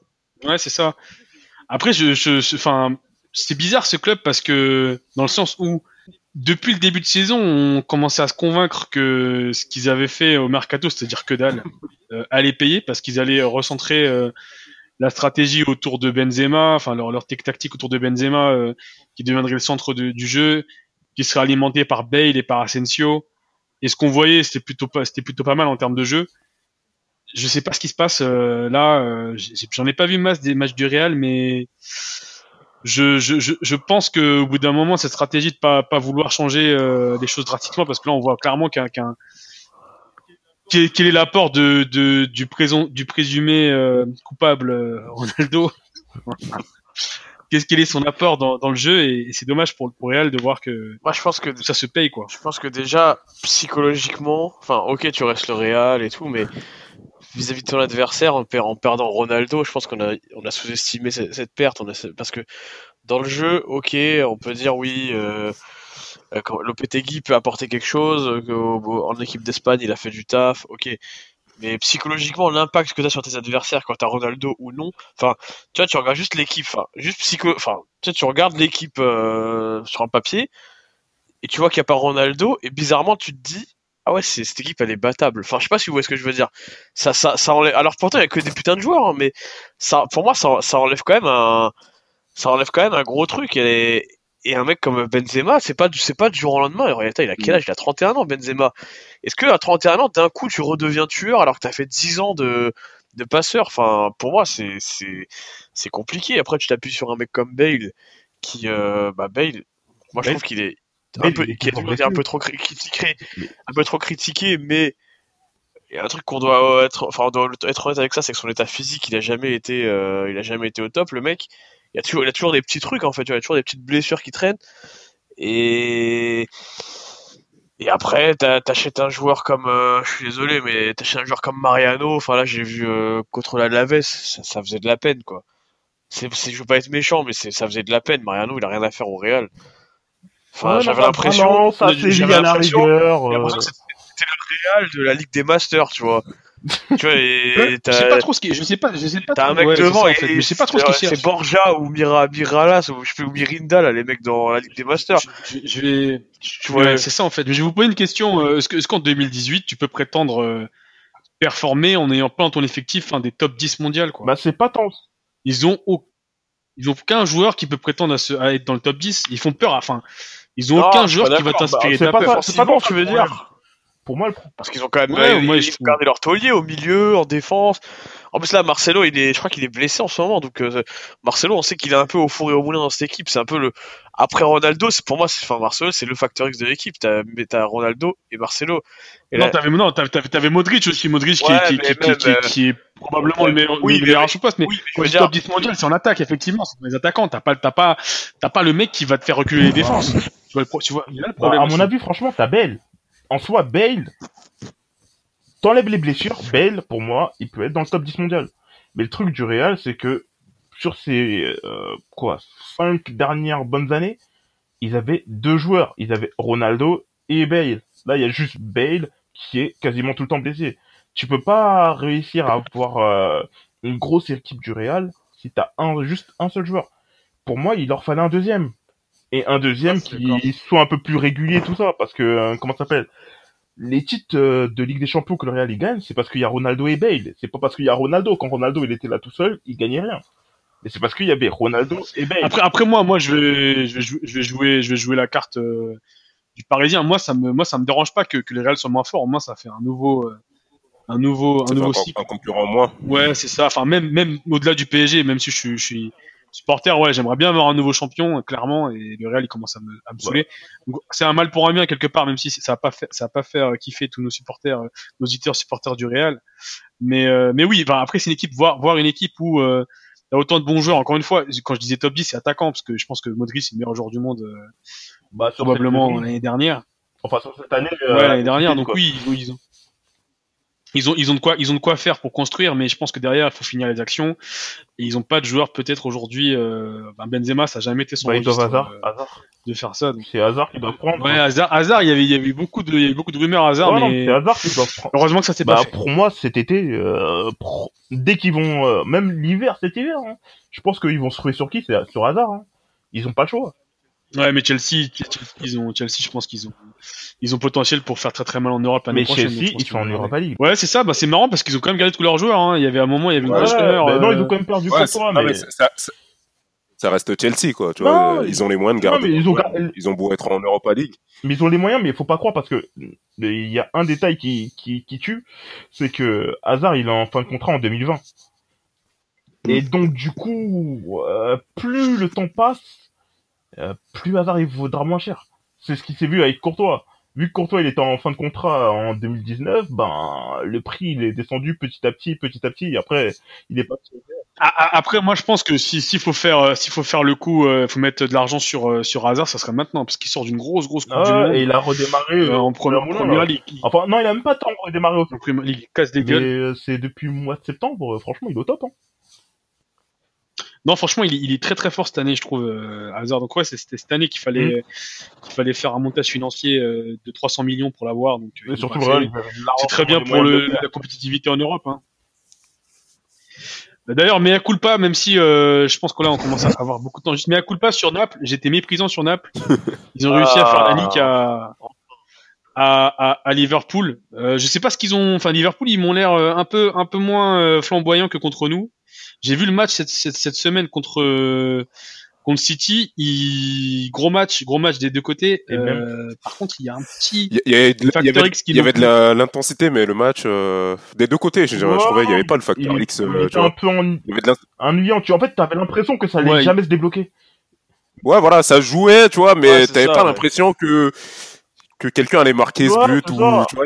ouais. C'est ça. Après, je, je, je- enfin, c'est bizarre ce club parce que dans le sens où depuis le début de saison, on commençait à se convaincre que ce qu'ils avaient fait au mercato, c'est-à-dire que dalle, euh, allait payer parce qu'ils allaient recentrer euh, la stratégie autour de Benzema, enfin leur, leur tactique autour de Benzema, euh, qui deviendrait le centre de- du jeu, qui serait alimenté par Bale et par Asensio. Et ce qu'on voyait, c'était plutôt pas, c'était plutôt pas mal en termes de jeu. Je sais pas ce qui se passe euh, là. euh, J'en ai pas vu masse des matchs du Real, mais je, je, je, je pense que au bout d'un moment, cette stratégie de pas, pas vouloir changer euh, les choses drastiquement, parce que là, on voit clairement qu'un qu'un quel, quel est l'apport de, de du présent du présumé euh, coupable euh, Ronaldo qu'est-ce quel est son apport dans, dans le jeu? Et, et c'est dommage pour, pour Real de voir que Moi, je pense que ça se paye quoi. Je pense que déjà, psychologiquement, enfin, ok, tu restes le Real et tout, mais vis-à-vis de ton adversaire, en, per- en perdant Ronaldo, je pense qu'on a, on a sous-estimé cette, perte. Parce que dans le jeu, ok, on peut dire oui, euh, euh, Lopetegui peut apporter quelque chose, euh, en équipe d'Espagne, il a fait du taf, ok. Mais psychologiquement, l'impact que tu as sur tes adversaires quand tu as Ronaldo ou non, enfin, tu regardes juste l'équipe, juste tu regardes l'équipe euh, sur un papier, et tu vois qu'il n'y a pas Ronaldo, et bizarrement, tu te dis, ah ouais, c'est, cette équipe, elle est battable. Enfin, je sais pas si vous voyez ce que je veux dire. Ça, ça, ça enlève... Alors pourtant, il y a que des putains de joueurs, hein, mais ça, pour moi, ça, ça enlève quand même un, ça enlève quand même un gros truc. Et, et un mec comme Benzema, c'est pas, du- c'est pas du jour au lendemain. Il a quel âge? Il a 31 ans, Benzema. Est-ce que à 31 ans, d'un coup, tu redeviens tueur alors que t'as fait 10 ans de, de passeur? Enfin, pour moi, c'est, c'est, c'est compliqué. Après, tu t'appuies sur un mec comme Bale, qui, euh, bah, Bale, moi, je trouve qu'il est un peu, qui a un peu trop cri- critiqué, Mais- un peu trop critiqué, mais il y a un truc qu'on doit être, enfin, on doit être honnête avec ça, c'est que son état physique, il a jamais été, euh, il a jamais été au top, le mec. Il y a toujours, il a toujours des petits trucs, en fait, il y a toujours des petites blessures qui traînent. Et, et après, t'achètes un joueur comme, euh, je suis désolé, mais t'achètes un joueur comme Mariano, enfin là, j'ai vu, euh, contre la Laves, ça, ça faisait de la peine, quoi. C'est, je veux pas être méchant, mais ça faisait de la peine. Mariano, il a rien à faire au Real. Enfin, Ouais, j'avais l'impression, ça c'est lié à la rigueur. euh, c'était le Real de la Ligue des Masters, tu vois. tu vois, et je sais pas trop ce qui, je sais pas, je sais pas. t'as un mec ouais, devant ça, en et fait, mais je sais pas trop ce qu'il c'est, cherche. c'est Borja ou Mira, Miralas ou je sais, ou Mirinda, là, les mecs dans la Ligue des Masters. Je, je- je vais, Tu vois, ouais, c'est ça en fait. Mais je vais vous poser une question. euh, Est-ce que- est-ce qu'en 2018, tu peux prétendre euh, performer en ayant dans ton effectif un des top 10 mondial quoi? Bah c'est pas tant. Ils ont au- ils ont aucun joueur qui peut prétendre à, se- à être dans le top 10. Ils font peur. Enfin, ils ont Non, aucun joueur qui va t'inspirer. Bah, c'est pas peur. ça, c'est pas Offensivement, dans tu veux dire. Pour moi, le Parce qu'ils ont quand même, Ouais, moi, ils gardé leur taulier au milieu, en défense. En plus là, Marcelo, il est, je crois qu'il est blessé en ce moment, donc euh, Marcelo, on sait qu'il est un peu au four et au moulin dans cette équipe. C'est un peu le après Ronaldo, c'est pour moi, c'est enfin Marcelo, c'est le facteur X de l'équipe. T'as, mais t'as Ronaldo et Marcelo. Et Non, là- t'avais non, t'avais, Modric aussi. Modric qui, Ouais, qui, mais qui, qui, même, qui- euh, qui est probablement le meilleur, oui, le mais- meilleur à son poste. Mais oui, mais je dire, top 10 mondial, c'est en attaque effectivement. C'est dans les attaquants. T'as pas, t'as pas, t'as pas le mec qui va te faire reculer les défenses. Tu vois, le pro- tu vois, il y a le bah, à mon avis, franchement, t'as Bale. En soi, Bale, t'enlèves les blessures, Bale, pour moi, il peut être dans le top 10 mondial. Mais le truc du Real, c'est que sur ces euh, quoi cinq dernières bonnes années, ils avaient deux joueurs. Ils avaient Ronaldo et Bale. Là, il y a juste Bale qui est quasiment tout le temps blessé. Tu peux pas réussir à avoir euh, une grosse équipe du Real si t'as un juste un seul joueur. Pour moi, il leur fallait un deuxième. Et un deuxième d'accord. qui soit un peu plus régulier, tout ça, parce que euh, comment ça s'appelle? Les titres euh, de Ligue des Champions que le Real il gagne, c'est parce qu'il y a Ronaldo et Bale. C'est pas parce qu'il y a Ronaldo. Quand Ronaldo il était là tout seul, il gagnait rien. Mais c'est parce qu'il y avait Ronaldo et Bale. Après, après moi, moi, je vais, je vais, jouer, je vais jouer, je vais jouer la carte euh, du Parisien. Moi, ça me, moi, ça me dérange pas que, que les Real soient moins forts. Moi, ça fait un nouveau, euh, un nouveau, un nouveau un, cycle. un concurrent en moins. Ouais, c'est ça. Enfin, même, même au-delà du PSG, même si je suis, je suis supporter, ouais, j'aimerais bien avoir un nouveau champion, clairement. Et le Real, il commence à me, à me saouler. C'est un mal pour un bien quelque part, même si ça va pas faire, ça va pas faire kiffer tous nos supporters, euh, nos auditeurs supporters du Real. Mais, euh, mais oui. Enfin, après, c'est une équipe, voir, voir une équipe où euh, il y a autant de bons joueurs. Encore une fois, quand je disais top 10, c'est attaquant, parce que je pense que Modric c'est le meilleur joueur du monde euh, Bah, probablement l'année dernière. Enfin, sur cette année. Ouais, euh, l'année dernière. Donc quoi. oui, ils ont, ils ont, ils ont, ils ont de quoi, ils ont de quoi faire pour construire, mais je pense que derrière, il faut finir les actions. Et ils ont pas de joueurs peut-être aujourd'hui. Euh, ben Benzema, ça a jamais été son Bah, registre, hasard, euh, hasard. de faire ça. C'est hasard qui doit prendre. Ouais, hasard, hasard. Il y avait, il y avait beaucoup de, il y avait beaucoup de rumeurs hasard, Ouais, mais c'est hasard qui doit prendre. heureusement que ça s'est Bah, pas fait. pour moi, cet été, euh, pro- dès qu'ils vont, euh, même l'hiver, cet hiver, hein, je pense qu'ils vont se trouver sur qui? C'est sur hasard. Hein. Ils ont pas le choix. Ouais, mais Chelsea, Chelsea, ils ont, Chelsea, je pense qu'ils ont, ils ont potentiel pour faire très très mal en Europe l'année Mais prochaine. Chelsea, je pense ils sont en Europa League. Ouais, c'est ça. Bah, c'est marrant parce qu'ils ont quand même gardé tous leurs joueurs. Hein. Il y avait un moment, il y avait une Ouais, grosse bah, non, euh, ils ont quand même perdu Ouais, contre non, mais... mais ça, ça- reste Chelsea, quoi. Tu Non, vois, ils- ils ont les moyens de Non, garder. mais ils ont, Ils ont beau être en Europa League. mais ils ont les moyens, mais il faut pas croire parce que euh, il y a un détail qui, qui, qui tue, c'est que Hazard, il est en fin de contrat en 2020. Et donc, du coup, euh, plus le temps passe, euh, plus Hazard, il vaudra moins cher. C'est ce qui s'est vu avec Courtois. Vu que Courtois, il était en fin de contrat en 2019, ben, le prix, il est descendu petit à petit, petit à petit, et après, il est pas... Ah, ah, Après, moi, je pense que si- s'il faut faire, euh, s'il faut faire le coup, il faut mettre de l'argent sur euh, sur Hazard, ça sera maintenant, parce qu'il sort d'une grosse, grosse coupe Ah du ouais, monde et il a redémarré euh, euh, en première, ligue. Enfin, non, il a même pas tant redémarré En première ligue, casse des gueules. euh, c'est depuis le mois de septembre, euh, franchement, il est au top. Hein. Non, franchement, il est, il est très très fort cette année, je trouve, euh, Hazard. Donc ouais, c'était cette année qu'il fallait, qu'il fallait faire un montage financier euh, de 300 millions pour l'avoir. Donc euh, surtout, c'est très bien pour le, la compétitivité en Europe. Hein. D'ailleurs, mea culpa, même si euh, je pense que là on commence à avoir beaucoup de temps. Juste mea culpa sur Naples, j'étais méprisant sur Naples. Ils ont réussi à faire la ligue à, à, à, à Liverpool. Je sais pas ce qu'ils ont. Enfin, Liverpool, ils m'ont l'air un peu un peu moins flamboyants que contre nous. J'ai vu le match cette, cette, cette semaine contre euh, contre City. Il... Gros match, gros match des deux côtés. Et Euh, par contre, il y a un petit Il y, avait de- il y facteur avait, X qui il y avait de l'intensité, mais le match euh, des deux côtés, je, trouvais, il n'y avait pas le facteur il X. euh, était tu un vois. peu en- Il y avait de ennuyant. Tu, en fait, t'avais l'impression que ça allait Ouais. jamais se débloquer. Ouais, voilà, ça jouait, tu vois, mais Ouais, t'avais pas ouais. l'impression que que quelqu'un allait marquer Ouais, ce but ou tu vois,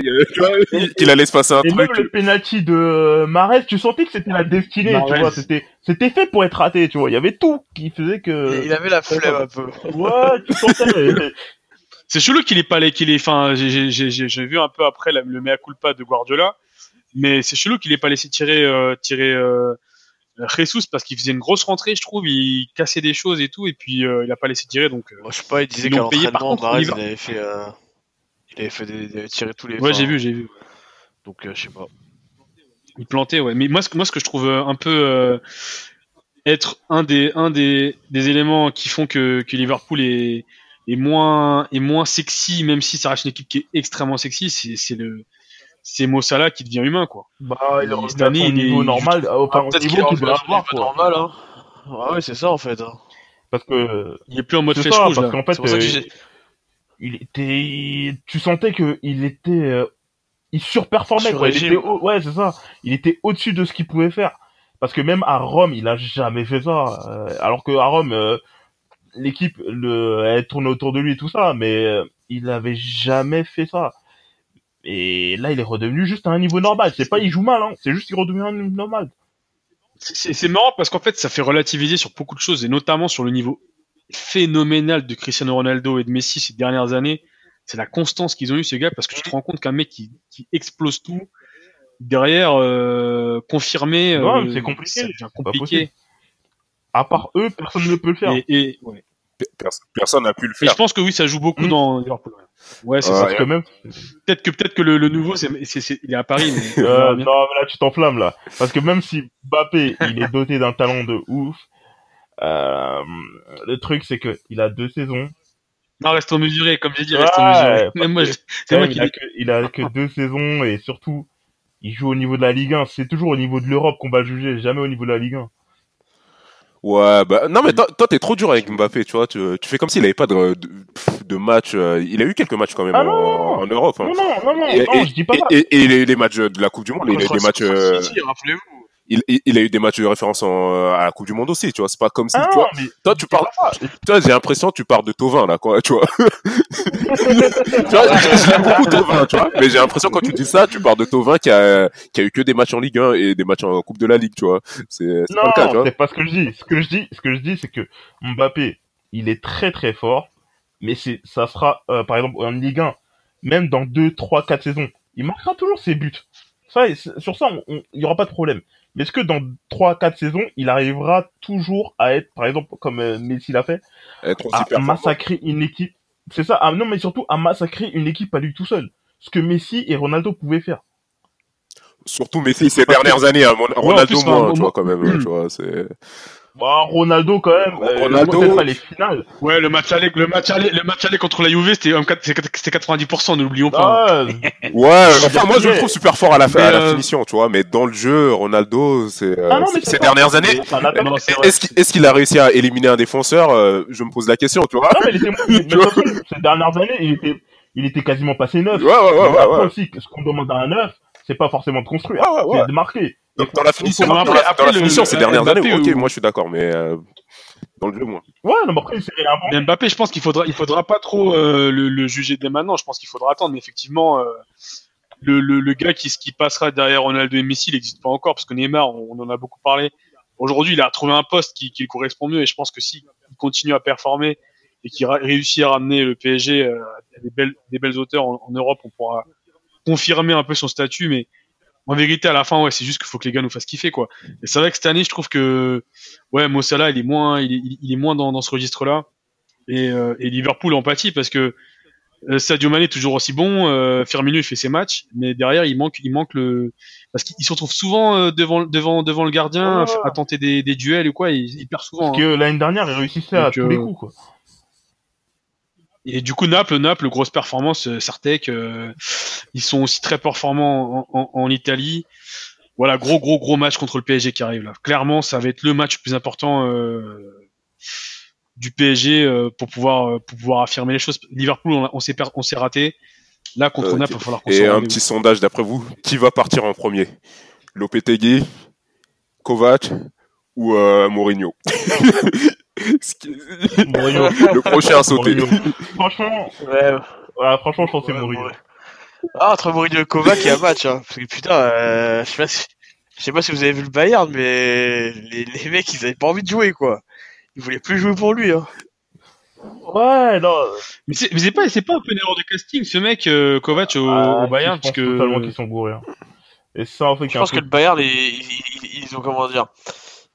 qu'il allait se passer un Et truc. même le penalty de Mares, tu sentais que c'était la destinée, tu vois. C'était, c'était fait pour être raté, tu vois. Il y avait tout qui faisait que. Il avait la flemme un peu. Ouais, tu sentais. C'est chelou qu'il est pas allé, qu'il est, enfin, j'ai- vu un peu après la- le mea culpa de Guardiola, mais c'est chelou qu'il ait pas laissé tirer, euh, tirer euh, Jesus parce qu'il faisait une grosse rentrée, je trouve, il cassait des choses et tout, et puis euh, il a pas laissé tirer, donc. euh, Moi, je sais pas, il disait qu'à l'entraînement, il avait fait, euh, il avait fait des, des- tirer tous les. ouais, j'ai vu, j'ai vu. Donc, euh, je sais pas. Il plantait, ouais. Mais moi, ce, que- moi, ce que je trouve euh, un peu euh, être un des, un des, des éléments qui font que, que Liverpool est, est moins, est moins sexy, même si ça reste une équipe qui est extrêmement sexy, c'est, c'est le, c'est Mo Salah qui devient humain, quoi. Bah, il est cette année, niveau normal, au Peut-être qu'il niveau est qu'il doit avoir, normal, hein. Ouais, ouais, c'est ça en fait. hein. Parce que, Il est plus en mode flèche ça, rouge, parce là. qu'en fait, il était, tu sentais que il était, euh, il surperformait, Sur quoi. Il était, au- ouais, c'est ça. Il était au-dessus de ce qu'il pouvait faire. Parce que même à Rome, il a jamais fait ça. Euh, alors que à Rome, euh, l'équipe, le, elle tournait autour de lui et tout ça, mais il avait jamais fait ça. Et là, il est redevenu juste à un niveau normal. C'est pas il joue mal, hein. C'est juste qu'il est redevenu à un niveau normal. C'est marrant parce qu'en fait, ça fait relativiser sur beaucoup de choses et notamment sur le niveau phénoménal de Cristiano Ronaldo et de Messi ces dernières années. C'est la constance qu'ils ont eu ces gars parce que tu te rends compte qu'un mec qui, qui explose tout derrière euh, confirmé, Ouais, euh, c'est compliqué. ça devient pas compliqué. possible. À part eux, personne ne peut le faire. Et, et, ouais. Pers- Personne n'a pu le Et faire. je pense que oui, ça joue beaucoup Mm. dans Liverpool. Ouais, Ouais, c'est Ouais. ça. Même, Peut-être que peut-être que le, le nouveau, c'est, c'est, c'est- il est à Paris. Mais Euh, non, là, tu t'enflammes, là. Parce que même si Mbappé, il est doté d'un talent de ouf, euh, le truc, c'est que il a deux saisons. Non, restons mesurés, comme j'ai dit, restons mesurés. Même moi, je- c'est moi même, qui il, a que, il a que deux saisons et surtout, il joue au niveau de la Ligue 1. C'est toujours au niveau de l'Europe qu'on va juger, jamais au niveau de la Ligue 1. Ouais, bah non mais toi t'es trop dur avec Mbappé, tu vois. Tu, tu fais comme s'il avait pas de, de, de match. euh, il a eu quelques matchs quand même Ah en, non en Europe. hein. Non, non, non, non, Et, non, et- je dis pas et- ça. et- et les, les matchs de la Coupe du Monde, il a eu Contre- des matchs. euh, City, rappelez-vous. Il, il, il a eu des matchs de référence en, à la Coupe du Monde aussi, tu vois. C'est pas comme si, Ah tu vois. Toi, tu parles. Toi, j'ai l'impression que tu pars de Tovin là, quoi. Tu vois. tu vois, je l'aime beaucoup Tovin, tu vois. Mais j'ai l'impression quand tu dis ça, tu pars de Tovin qui a qui a eu que des matchs en Ligue 1 et des matchs en Coupe de la Ligue, tu vois. C'est pas le cas, tu Non, vois. c'est pas ce que je dis. Ce que je dis, ce que je dis, c'est que Mbappé, il est très très fort, mais c'est, ça sera, euh, par exemple, en Ligue 1, même dans 2, 3, 4 saisons, il marquera toujours ses buts. Ça, sur ça, on- on- il y aura pas de problème. Mais est-ce que dans 3, 4 saisons, il arrivera toujours à être, par exemple, comme euh, Messi l'a fait, à massacrer une équipe? C'est ça, ah, non, mais surtout à massacrer une équipe à lui tout seul. Ce que Messi et Ronaldo pouvaient faire. Surtout Messi ces dernières années, hein, Ronaldo plus, moins, tu moi- vois quand même, tu vois. C'est Bah, Ronaldo, quand même, euh, Ronaldo- peut-être pas les finales. Ouais, le match aller, le match aller, le match aller contre la Juve, c'était un- c'était 90%, ne l'oublions pas. Ah, Ouais, enfin moi je le trouve super fort à la, à la euh, finition, tu vois, mais dans le jeu, Ronaldo, c'est euh, Ah non, mais ces dernières années, est-ce qu'il a réussi à éliminer un défenseur Je me pose la question, tu vois. Non, mais ces dernières années, il était, il était quasiment passé neuf. Ouais, ouais, ouais, ouais, après ouais. aussi, ce qu'on demande à un neuf, c'est pas forcément de construire, Ouais, ouais, ouais. c'est de marquer. Dans, dans la finition, dans après- la, après, dans la le- finition le- ces dernières Mbappé, années, ok, moi je suis d'accord, mais euh, dans le jeu, moi. Ouais, non, mais après, c'est réinventé. Mbappé, je pense qu'il faudra, il faudra pas trop euh, le, le juger dès maintenant. Je pense qu'il faudra attendre. Mais effectivement, euh, le, le, le gars qui, qui passera derrière Ronaldo et Messi, il n'existe pas encore parce que Neymar, on, on en a beaucoup parlé. Aujourd'hui, il a trouvé un poste qui, qui lui correspond mieux et je pense que s'il continue à performer et qu'il réussit à ramener le PSG à des belles, des belles hauteurs en, en Europe, on pourra confirmer un peu son statut. Mais en vérité, à la fin, ouais, c'est juste qu'il faut que les gars nous fassent kiffer, quoi. Et c'est vrai que cette année, je trouve que ouais, Mo Salah, il est moins, il est, il est moins dans, dans ce registre-là. Et, euh, et Liverpool en pâtit parce que euh, Sadio Mané est toujours aussi bon, euh, Firmino il fait ses matchs, mais derrière il manque, il manque le parce qu'il se retrouve souvent euh, devant devant devant le gardien Ouais. à tenter des, des duels ou quoi, il, il perd souvent. Parce hein. que l'année dernière, il réussissait à tous les euh, coups, quoi. Et du coup Naples, Naples, grosse performance, euh, Sartek, euh, ils sont aussi très performants en, en, en Italie. Voilà, gros gros gros match contre le PSG qui arrive là. Clairement, ça va être le match le plus important euh, du PSG euh, pour pouvoir pour pouvoir affirmer les choses. Liverpool, on, s'est per- on s'est raté. Là contre. Naples, il va falloir qu'on Et un petit sondage d'après vous, qui va partir en premier? Lopetegui, Kovac ou Mourinho? Mourinho. Le prochain à sauter. Mourinho. Franchement, Ouais, voilà, franchement, je pense que c'est Mourinho. Ah, entre Mourinho et Kovac, il y a un match, hein. Parce que putain, euh, je sais pas si, je sais pas si vous avez vu le Bayern, mais les, les mecs, ils avaient pas envie de jouer, quoi. Ils voulaient plus jouer pour lui, hein. Ouais, non. Mais c'est mais c'est pas c'est pas un peu une erreur de casting ce mec euh, Kovac au, Ah, au Bayern je parce pense totalement que qu'ils sont bourrés. hein. Et ça, en fait, Je a pense que le Bayern, ils, ils, ils- ils ont comment dire,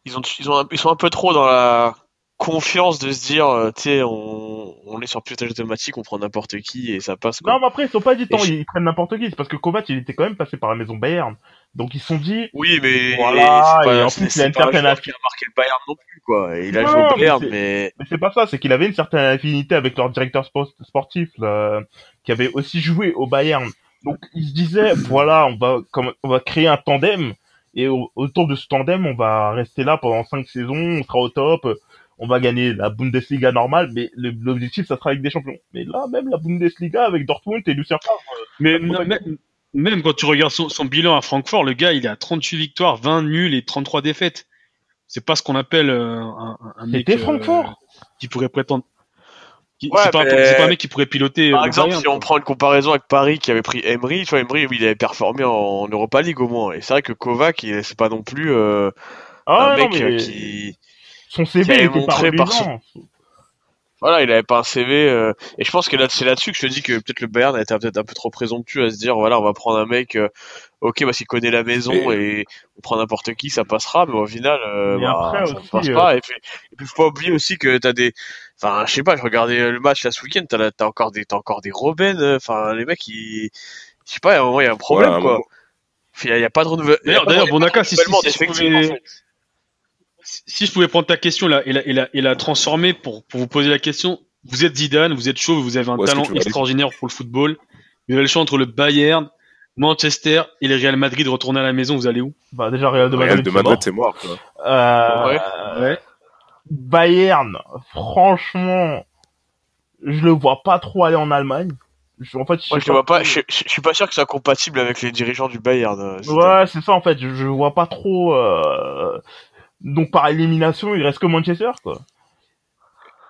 ils ont, ils ont, un- ils sont un peu trop dans la confiance de se dire, euh, tu sais, on, on est sur pilotage automatique, on prend n'importe qui et ça passe, quoi. Non, mais après, ils sont pas dit tant, Et je- ils prennent n'importe qui. C'est parce que Kovac, il était quand même passé par la maison Bayern. Donc, ils se sont dit, Oui, mais Voilà, et en plus, il a une certaine joueur affi- qui a marqué le Bayern non plus, quoi. Et il a Non, joué au Bayern, mais mais c'est pas ça, c'est qu'il avait une certaine affinité avec leur directeur spo- sportif, là, qui avait aussi joué au Bayern. Donc, il se disait, voilà, on va, comme, on va créer un tandem, et au- autour de ce tandem, on va rester là pendant cinq saisons, on sera au top, on va gagner la Bundesliga normale, mais l'objectif, ça sera avec des champions. Mais là, même la Bundesliga avec Dortmund et Lucien Favre, mais Ouais. même, même quand tu regardes son, son bilan à Francfort, le gars il est à 38 victoires, 20 nuls et 33 défaites. C'est pas ce qu'on appelle euh, un, un- mec C'était euh, Francfort. qui pourrait prétendre. Ouais, c'est pas, un- mais- c'est pas un mec qui pourrait piloter. Par euh, le exemple, Bayern, si on prend une comparaison avec Paris qui avait pris Emery, tu vois, Emery, il avait performé en, en Europa League au moins. Et c'est vrai que Kovac, il- c'est pas non plus euh, ah, un non, mec mais euh, qui, son CV avait était pas montré par reluisant. voilà, il avait pas un CV. euh, et je pense que là, c'est là-dessus que je te dis que peut-être le Bayern a été peut-être un peu trop présomptueux à se dire, voilà, on va prendre un mec, euh, ok, parce qu'il connaît la maison et on prend n'importe qui, ça passera. Mais au final, euh, Mais bah, après ça aussi, passe euh, pas. Et puis, et puis, faut pas oublier aussi que t'as des, enfin, je sais pas, je regardais le match là ce week-end, t'as, t'as encore des, t'as encore des Robben. euh, Enfin, les mecs, ils, je sais pas, à un moment, il y a un problème, quoi. Il y, a- il y a pas de renouvellement. D'ailleurs- Bonaka, si- si- je pouvais-. Si je pouvais prendre ta question là et la, et la, et la transformer pour, pour vous poser la question, vous êtes Zidane, vous êtes chaud, vous avez un talent extraordinaire pour le football. Vous avez le choix entre le Bayern, Manchester et le Real Madrid. Retourner à la maison, vous allez où? Bah, déjà, Real de Real Madrid. de c'est Madrid, mort. c'est mort. quoi. Euh, Ouais. Ouais. Bayern, franchement, je le vois pas trop aller en Allemagne. Je- en fait, Moi, sais je vois pas, je, je- je suis pas sûr que ça soit compatible avec les dirigeants du Bayern. euh. Ouais, c'est ça en fait. Je, je vois pas trop. euh, Donc par élimination, il reste que Manchester quoi.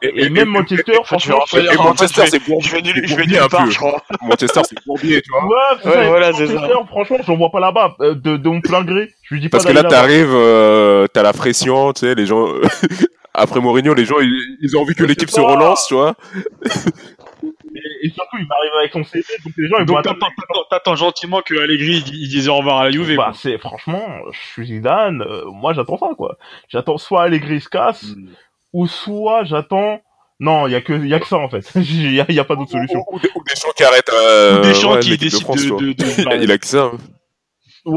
Et, même Manchester, franchement. Et Manchester, je vais- c'est Bourbier, Je vais je part, je crois. Manchester, c'est Bourbier, tu vois. Ouais, Ouais, ça, voilà, c'est Manchester, franchement, je le vois pas là-bas. euh, de, de mon plein gré. Je lui dis pas Parce que là, t'arrives, euh, t'as la pression, tu sais, les gens. Après Mourinho, les gens, ils, ils ont envie que l'équipe se relance, tu vois. Et, surtout, il m'arrive avec son CV, donc les gens ils vont Donc attendre. t'attends, t'attends- t'attends gentiment que Allegri il il dise au revoir à la Juve. Bah, c'est franchement, je suis Zidane. euh, moi, j'attends ça quoi. J'attends soit Allegri se casse, Hmm. ou soit j'attends. Non, il y a que il y a que ça en fait. Il y y a pas d'autre solution. Ou, ou, des- ou des gens qui arrêtent. Euh, Ou des gens ouais, qui l'équipe de décident France, de, de, de- Il a que ça. hein. Ouais.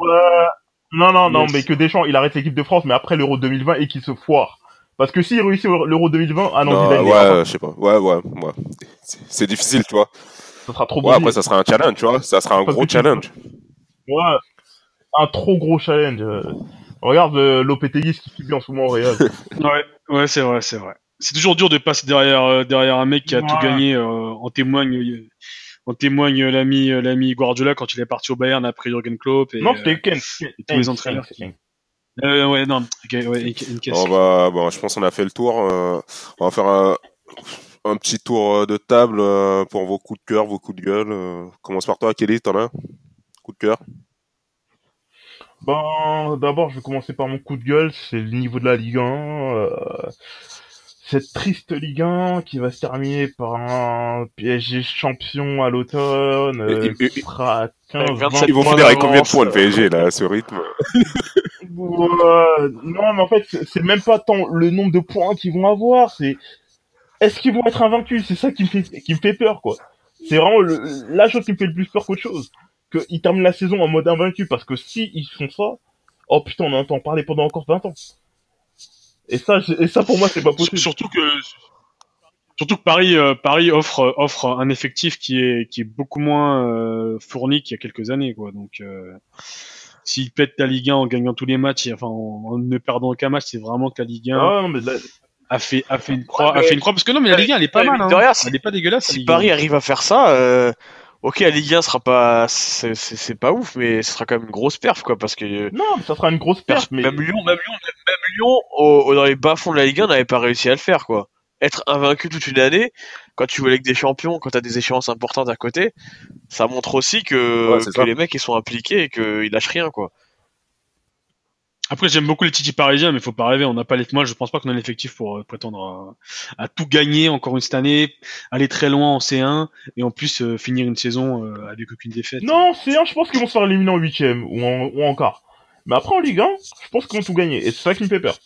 Non, non, non, Yes. mais que Deschamps, il arrête l'équipe de France, mais après l'Euro 2020 et qu'il se foire. Parce que s'il réussit l'Euro 2020, ah non, Non, Zidane, ouais, pas. je sais pas. Ouais, ouais, ouais. C'est- difficile, tu vois. ça sera trop Ouais, beau. après, ça sera un challenge, tu vois. Ça sera un Parce gros tu- challenge. Ouais. Un trop gros challenge. euh. Regarde euh, Lopetegui, ce qu'il subit en ce moment au Real. Ouais, ouais, c'est vrai, c'est vrai. C'est toujours dur de passer derrière euh, derrière un mec qui a Ouais. tout gagné. euh, en témoigne, euh, en témoigne euh, l'ami euh, l'ami Guardiola quand il est parti au Bayern après Jurgen Klopp. Et, non, euh, c'était Ken. et tous les entraîneurs qui- euh, ouais, non, ok, ouais, une- une caisse. On va, bon, je pense qu'on a fait le tour. euh, on va faire un, un petit tour euh, de table euh, pour vos coups de cœur, vos coups de gueule. euh. Commence par toi, Kelly, t'en as un? Coup de cœur? Ben, d'abord, je vais commencer par mon coup de gueule, c'est le niveau de la Ligue 1. euh, cette triste Ligue 1 qui va se terminer par un PSG champion à l'automne, euh, qui sera à 15, Avec 27 20 Ils vont finir avec combien de points le PSG là, à ce rythme? Non, mais en fait, c'est même pas tant le nombre de points qu'ils vont avoir, c'est est-ce qu'ils vont être invaincus? C'est ça qui me fait qui me fait peur, quoi. C'est vraiment le, la chose qui me fait le plus peur qu'autre chose. Qu'ils terminent la saison en mode invaincu, parce que si ils font ça, oh putain, on en entend parler pendant encore 20 ans. Et ça, et ça pour moi, c'est pas possible. Surtout que surtout que Paris euh, Paris offre offre un effectif qui est qui est beaucoup moins euh, fourni qu'il y a quelques années quoi. Donc euh, s'ils pètent la Ligue 1 en gagnant tous les matchs, et, enfin en, en ne perdant aucun match, c'est vraiment que la Ligue 1 Ah, non, mais là, a fait a fait une croix Ouais, a mais- fait une croix parce que non mais la Ligue 1 elle est pas mal hein. si- Elle est pas dégueulasse. la Si Ligue 1. Paris arrive à faire ça, euh, ok, la Ligue 1 sera pas, c'est c'est- c'est pas ouf, mais ce sera quand même une grosse perf, quoi, parce que euh, non, mais ça sera une grosse perte, mais même Lyon, même Lyon, même, même Lyon, au- au- dans les bas fonds de la Ligue 1, n'avait pas réussi à le faire, quoi. Être invaincu toute une année, quand tu joues avec des champions, quand t'as des échéances importantes à côté, ça montre aussi que, Ouais, les mecs ils sont impliqués et qu'ils lâchent rien, quoi. Après, j'aime beaucoup les Titi parisiens, mais faut pas rêver. On n'a pas les... Moi, je pense pas qu'on a l'effectif pour euh, prétendre à, à tout gagner encore une cette année, aller très loin en C1 et en plus euh, finir une saison euh, avec aucune défaite. non, c'est un, je pense qu'ils vont se faire éliminer en huitième ou en, ou en quart. Mais après en Ligue 1, je pense qu'ils vont tout gagner, et c'est ça qui me fait peur.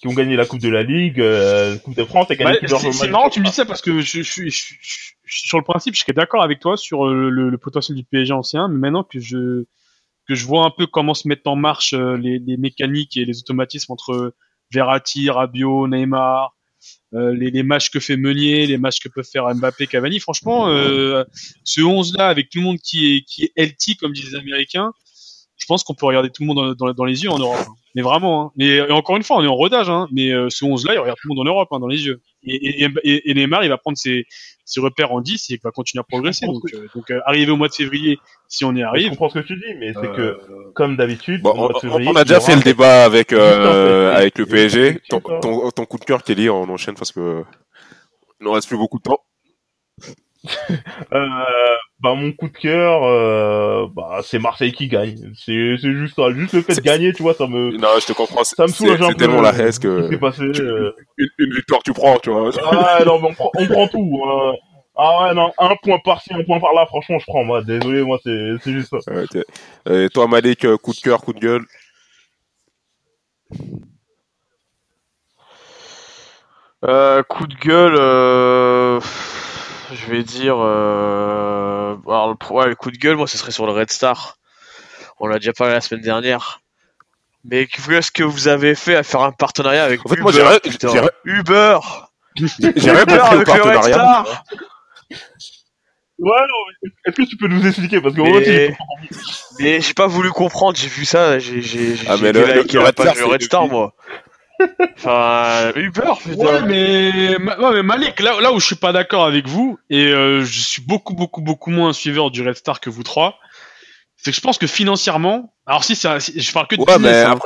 Qu'ils vont gagner la Coupe de la Ligue, euh, la Coupe de France, et Bah, gagner c'est marrant tu me dis ça parce que je, je, suis- je, je- sur le principe, je serais d'accord avec toi sur euh, le, le potentiel du PSG ancien, mais maintenant que je que je vois un peu comment se mettent en marche euh, les, les mécaniques et les automatismes entre Verratti, Rabiot, Neymar, euh, les, les matchs que fait Meunier, les matchs que peuvent faire Mbappé, Cavani, franchement, euh, ce 11 là avec tout le monde qui est qui est healthy comme disent les Américains, je pense qu'on peut regarder tout le monde dans, dans, dans les yeux en Europe. hein. Mais vraiment, hein. mais et encore une fois, on est en rodage, hein. mais euh, ce 11 là, il regarde tout le monde en Europe hein, dans les yeux. Et, et, et, et Neymar, il va prendre ses, ses repères en 10 et il va continuer à progresser. Je Donc, euh, donc euh, arrivé au mois de février, si on y Je arrive, comprends ce que tu dis, mais c'est que, euh, comme d'habitude, Bon, au mois de on, février, on a déjà fait le débat avec, euh, le PSG. Ton, Effectivement. ton, ton coup de cœur, Kelly, on enchaîne parce que il nous reste plus beaucoup de temps. Euh, bah mon coup de cœur, euh, bah c'est Marseille qui gagne. C'est c'est juste ça, juste le fait de C'est- gagner, tu vois, ça me Non, je te comprends. C'est ça me soulage c'est- un c'est peu. tellement la haine Ce que passé. tu- euh. une, une victoire, tu prends, tu vois. Ah non, mais on prend, on prend tout. hein. Ah ouais, non, un point par-ci, un point par-là, franchement, je prends. Moi, désolé, moi, c'est c'est juste ça. Et toi, Malik, euh, coup de cœur, coup de gueule? Euh, coup de gueule, euh, je vais dire, euh, alors le, ouais, le coup de gueule, moi, ce serait sur le Red Star. On l'a déjà parlé la semaine dernière. Mais qu'est-ce que vous avez fait à faire un partenariat avec En fait, Uber moi, j'ai Uber J'ai rien compris au avec le Red partenariat. Star Ouais, non, mais est-ce que tu peux nous expliquer? Parce que Mais- Mais j'ai pas voulu comprendre, j'ai vu ça, j'ai j'ai j'ai Ah, mais j'ai le- le la Red Star, du c'est Red Star depuis- moi. Enfin, Uber, putain. Ouais, mais, ma- ouais, mais Malik, là, où je suis pas d'accord avec vous, et euh, je suis beaucoup, beaucoup, beaucoup moins suiveur du Red Star que vous trois, c'est que je pense que financièrement, alors si, c'est un- je parle que de Ouais, business, mais hein.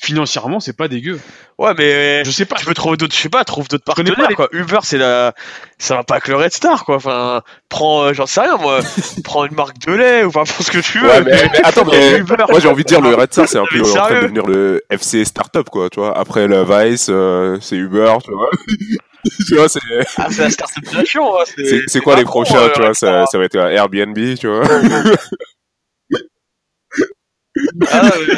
financièrement, c'est pas dégueu. Ouais, mais Je sais pas. tu peux trouver d'autres, je sais pas, trouve d'autres partenaires, les- quoi. Uber, c'est la, ça va pas avec le Red Star, quoi. Enfin, prends, euh, j'en sais rien, moi. prends une marque de lait, ou enfin, prends ce que tu veux. Ouais, mais, mais attends, mais Uber, moi j'ai envie de dire le Red Star c'est un peu en train de devenir le FC Startup quoi, tu vois. Après le Vice, euh, c'est Uber, tu vois. tu vois, c'est Ah, c'est la startup nation, hein, c'est c'est quoi les prochains, euh, tu vois, ça, ça va être un Airbnb, tu vois. Ah, mais,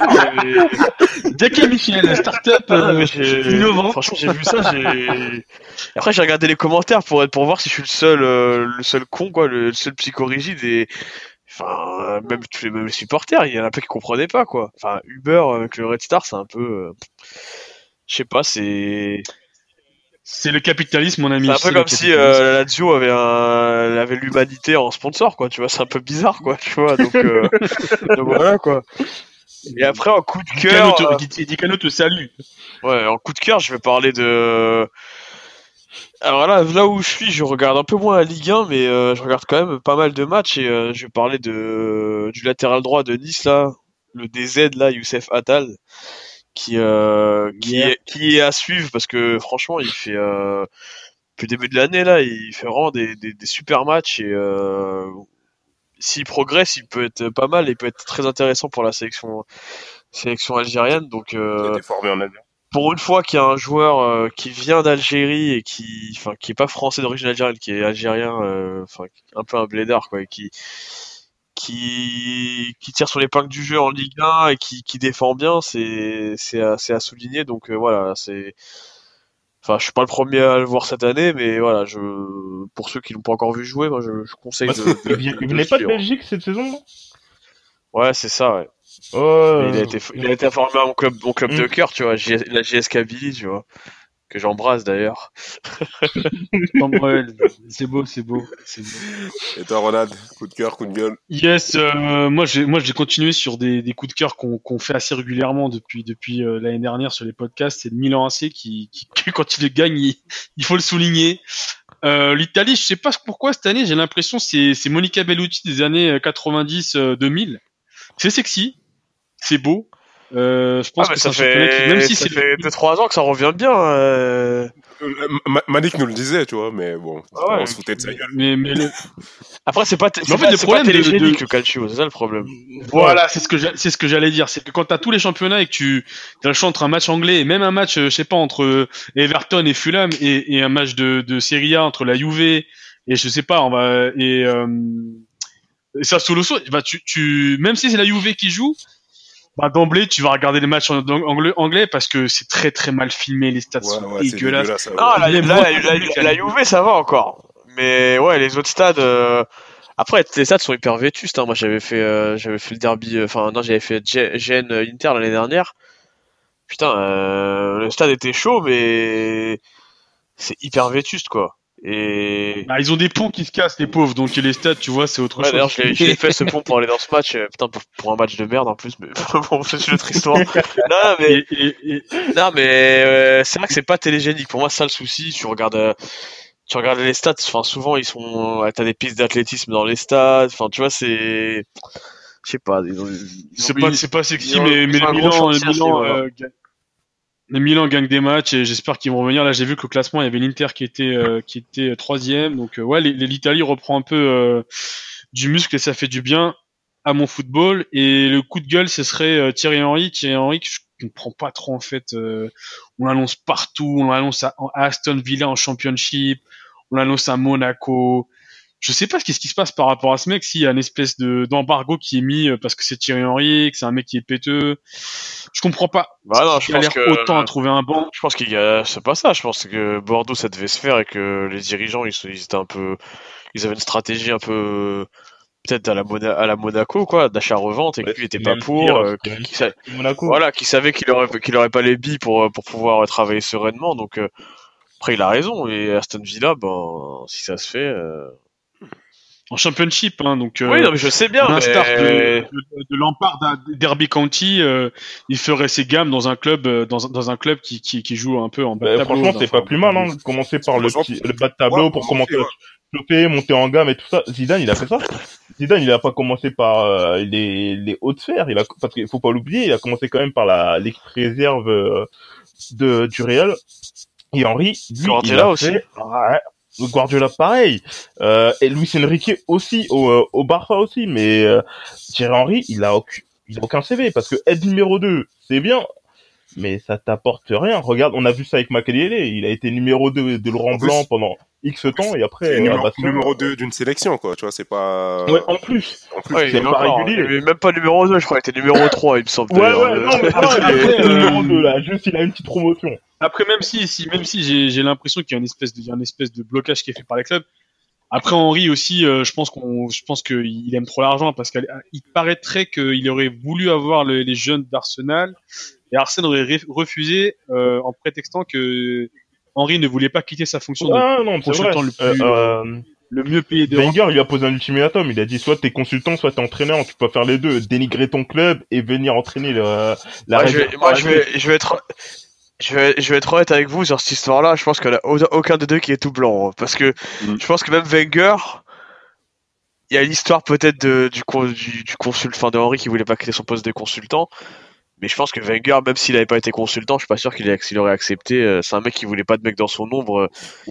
ah, mais- Jack et Michel, start-up Ah, euh, innovant. Franchement, j'ai vu ça, j'ai. Après, j'ai regardé les commentaires pour être pour voir si je suis le seul, euh, le seul con, quoi, le seul psychorigide et. Enfin, même tous les, même les supporters, il y en a un peu qui comprenaient pas, quoi. Enfin, Uber avec le Red Star, c'est un peu. euh, Je sais pas, c'est. C'est le capitalisme, mon ami. C'est un peu comme si euh, la Lazio avait un, elle avait l'humanité en sponsor, quoi. Tu vois, c'est un peu bizarre, quoi. Tu vois, donc, euh, donc voilà, quoi. Et après, en coup de cœur. euh, Di- Dicano te salue. Ouais, en coup de cœur, je vais parler de. Alors là, là où je suis, je regarde un peu moins la Ligue 1, mais euh, je regarde quand même pas mal de matchs et euh, je vais parler de du latéral droit de Nice là, le DZ là, Youssef Attal, qui euh, qui Yeah. est qui est à suivre parce que franchement, il fait euh, depuis le début de l'année là, il fait vraiment des, des, des super matchs et euh, s'il progresse, il peut être pas mal, il peut être très intéressant pour la sélection, sélection algérienne. Donc, euh, formé en Algérie. pour une fois qu'il y a un joueur qui vient d'Algérie et qui, enfin, qui est pas français d'origine algérienne, qui est algérien, enfin, un peu un blédard, quoi, et qui, qui, qui tire sur l'épingle du jeu en Ligue 1 et qui, qui défend bien, c'est, à, souligner. Donc euh, voilà, c'est, enfin, je suis pas le premier à le voir cette année, mais voilà, je, pour ceux qui l'ont pas encore vu jouer, moi, je, je conseille de. de- Il de- il de venait pas de. Belgique cette saison, Ouais, c'est ça. Ouais. Il a été, il a été formé à mon club, mon club Mm. de cœur, tu vois, la JS Kabylie, tu vois, que j'embrasse d'ailleurs. C'est beau, c'est beau, c'est beau. Et toi, Ronald, coup de cœur, coup de gueule. Yes, euh, moi j'ai moi j'ai continué sur des, des coups de cœur qu'on fait assez régulièrement depuis depuis euh, l'année dernière sur les podcasts. C'est le Milan AC qui, qui, qui, quand il gagne, il, il faut le souligner. Euh, L'Italie, je sais pas pourquoi cette année, j'ai l'impression c'est c'est Monica Bellucci des années 90-2000. C'est sexy, c'est beau. Euh, je pense Ah, que ça fait, qui, même si ça fait 2-3 ans que ça revient bien. euh. Ma- Manik nous le disait, tu vois, mais bon, Ah ouais. on se foutait de sa gueule. mais mais le- Après, c'est pas, Mais en fait, pas, le problème pas de- de- le calcio, c'est ça le problème. Voilà, c'est ce que c'est ce que j'allais dire, c'est que quand t'as tous les championnats et que tu as le choix entre un match anglais et même un match, euh, je sais pas, entre euh, Everton et Fulham et, et un match de, de Serie A entre la Juve et je sais pas, on va et, euh, et Sassuolo, bah tu, tu même si c'est la Juve qui joue, bah d'emblée tu vas regarder les matchs en anglais, anglais parce que c'est très très mal filmé, les stats Ouais, sont ouais, dégueulasses. dégueulasse. ouais. Ah, la, la, Juve, ça va encore. Mais ouais, les autres stades. euh, Après, les stades sont hyper vétustes. Hein. Moi, j'avais fait, euh, j'avais fait le derby. euh, Enfin, non, j'avais fait G- Gênes euh, Inter l'année dernière. Putain, euh, le stade était chaud, mais c'est hyper vétuste, quoi. Et Bah, ils ont des ponts qui se cassent les pauvres, donc les stats, tu vois, c'est autre Ouais, chose. d'ailleurs, je l'ai fait ce pont pour aller dans ce match. euh, Putain, pour, pour un match de merde en plus, mais bon, c'est une autre histoire. non, mais, Et- et- et- non, mais euh, c'est vrai que c'est pas télégénique. Pour moi, c'est ça le souci. Tu regardes, euh, tu regardes les stats. Enfin, souvent, ils sont. T'as des pistes d'athlétisme dans les stades. Enfin, tu vois, c'est. Je sais pas. ont- C'est pas, c'est pas sexy, ont- mais, mais le Milan, euh, Milan gagne des matchs et j'espère qu'ils vont revenir. Là, j'ai vu que le classement, il y avait l'Inter qui était, euh, qui euh, troisième. Donc, euh, ouais, l'Italie reprend un peu euh, du muscle et ça fait du bien à mon football. Et le coup de gueule, ce serait Thierry Henry. Thierry Henry, que je comprends pas trop en fait. on l'annonce partout. On l'annonce à Aston Villa en Championship. On l'annonce à Monaco je sais pas ce qui, ce qui se passe par rapport à ce mec, s'il y a une espèce de d'embargo qui est mis euh, parce que c'est Thierry Henry, que c'est un mec qui est péteux. Je comprends pas. Bah non, je Il a pense l'air que. autant à trouver un banc. Je pense qu'il y a, c'est pas ça. Je pense que Bordeaux, ça devait se faire et que les dirigeants, ils, étaient un peu, ils avaient une stratégie un peu, peut-être à la, Mona- à la Monaco, quoi, d'achat-revente et que Ouais, lui était pas pour, pire, euh, qui, Monaco. voilà, qui savait qu'il aurait, qu'il aurait pas les billes pour, pour pouvoir travailler sereinement. Donc, euh, après, il a raison. Et Aston Villa, ben, si ça se fait, euh... En championship, hein, donc euh, oui, non, mais je sais bien, l'instar mais... de, de, de Derby County, euh, il ferait ses gammes dans un club, euh, dans, un- dans un club qui, qui, qui joue un peu en bas de Bah, tableau. franchement, c'est enfin, pas plus mal, hein. Commencer par le, petit, le bas de tableau ouais, pour commencer choper, monter en gamme et tout ça. Zidane, il a fait ça. Zidane, il a pas commencé par euh, les, les hautes sphères. Il a, parce qu'il faut pas l'oublier, il a commencé quand même par la l'équipe réserve euh, de du Real. Et Henri, lui, il a aussi. fait- ouais, Guardiola pareil. Euh, et Luis Enrique aussi au, euh, au Barça aussi. Mais euh, Thierry Henry, il a aucun, il a aucun CV parce que être numéro 2, c'est bien. Mais ça t'apporte rien. Regarde, on a vu ça avec Makelele. Il a été numéro 2 de Laurent En plus, Blanc pendant X temps et après, C'est euh, numéro, numéro 2 d'une sélection, quoi. Tu vois, c'est pas. Ouais, en plus. en plus, Ouais, c'est il est pas régulier. il est même pas numéro 2, je crois, il était numéro 3, il me semble. Ouais, ouais, non, mais Après, euh, numéro 2 là. Juste, il a une petite promotion. Après, même si, si même si j'ai j'ai l'impression qu'il y a une espèce de, il y a une espèce de blocage qui est fait par les clubs. Après Henri aussi, euh, je pense qu'on, je pense qu'il aime trop l'argent parce qu'il paraîtrait qu'il aurait voulu avoir le- les jeunes d'Arsenal et Arsenal aurait refusé euh, en prétextant que Henri ne voulait pas quitter sa fonction de Ah, non, c'est vrai. consultant le plus- Euh, euh, le mieux payé d'Europe. Wenger, il lui a posé un ultimatum. Il a dit soit t'es consultant, soit t'es entraîneur. Tu peux faire les deux. Dénigrer ton club et venir entraîner le, la Moi, je vais, moi, je vais, je vais être, je vais, je vais être honnête avec vous sur cette histoire-là. Je pense qu'il n'y a au- aucun des deux qui est tout blanc. hein, parce que Mm. je pense que même Wenger, il y a l'histoire peut-être de, du, du, du consul, enfin de Henry qui voulait pas quitter son poste de consultant. Mais je pense que Wenger, même s'il avait pas été consultant, je suis pas sûr qu'il ait- qu'il aurait accepté. euh, C'est un mec qui voulait pas de mec dans son ombre. euh,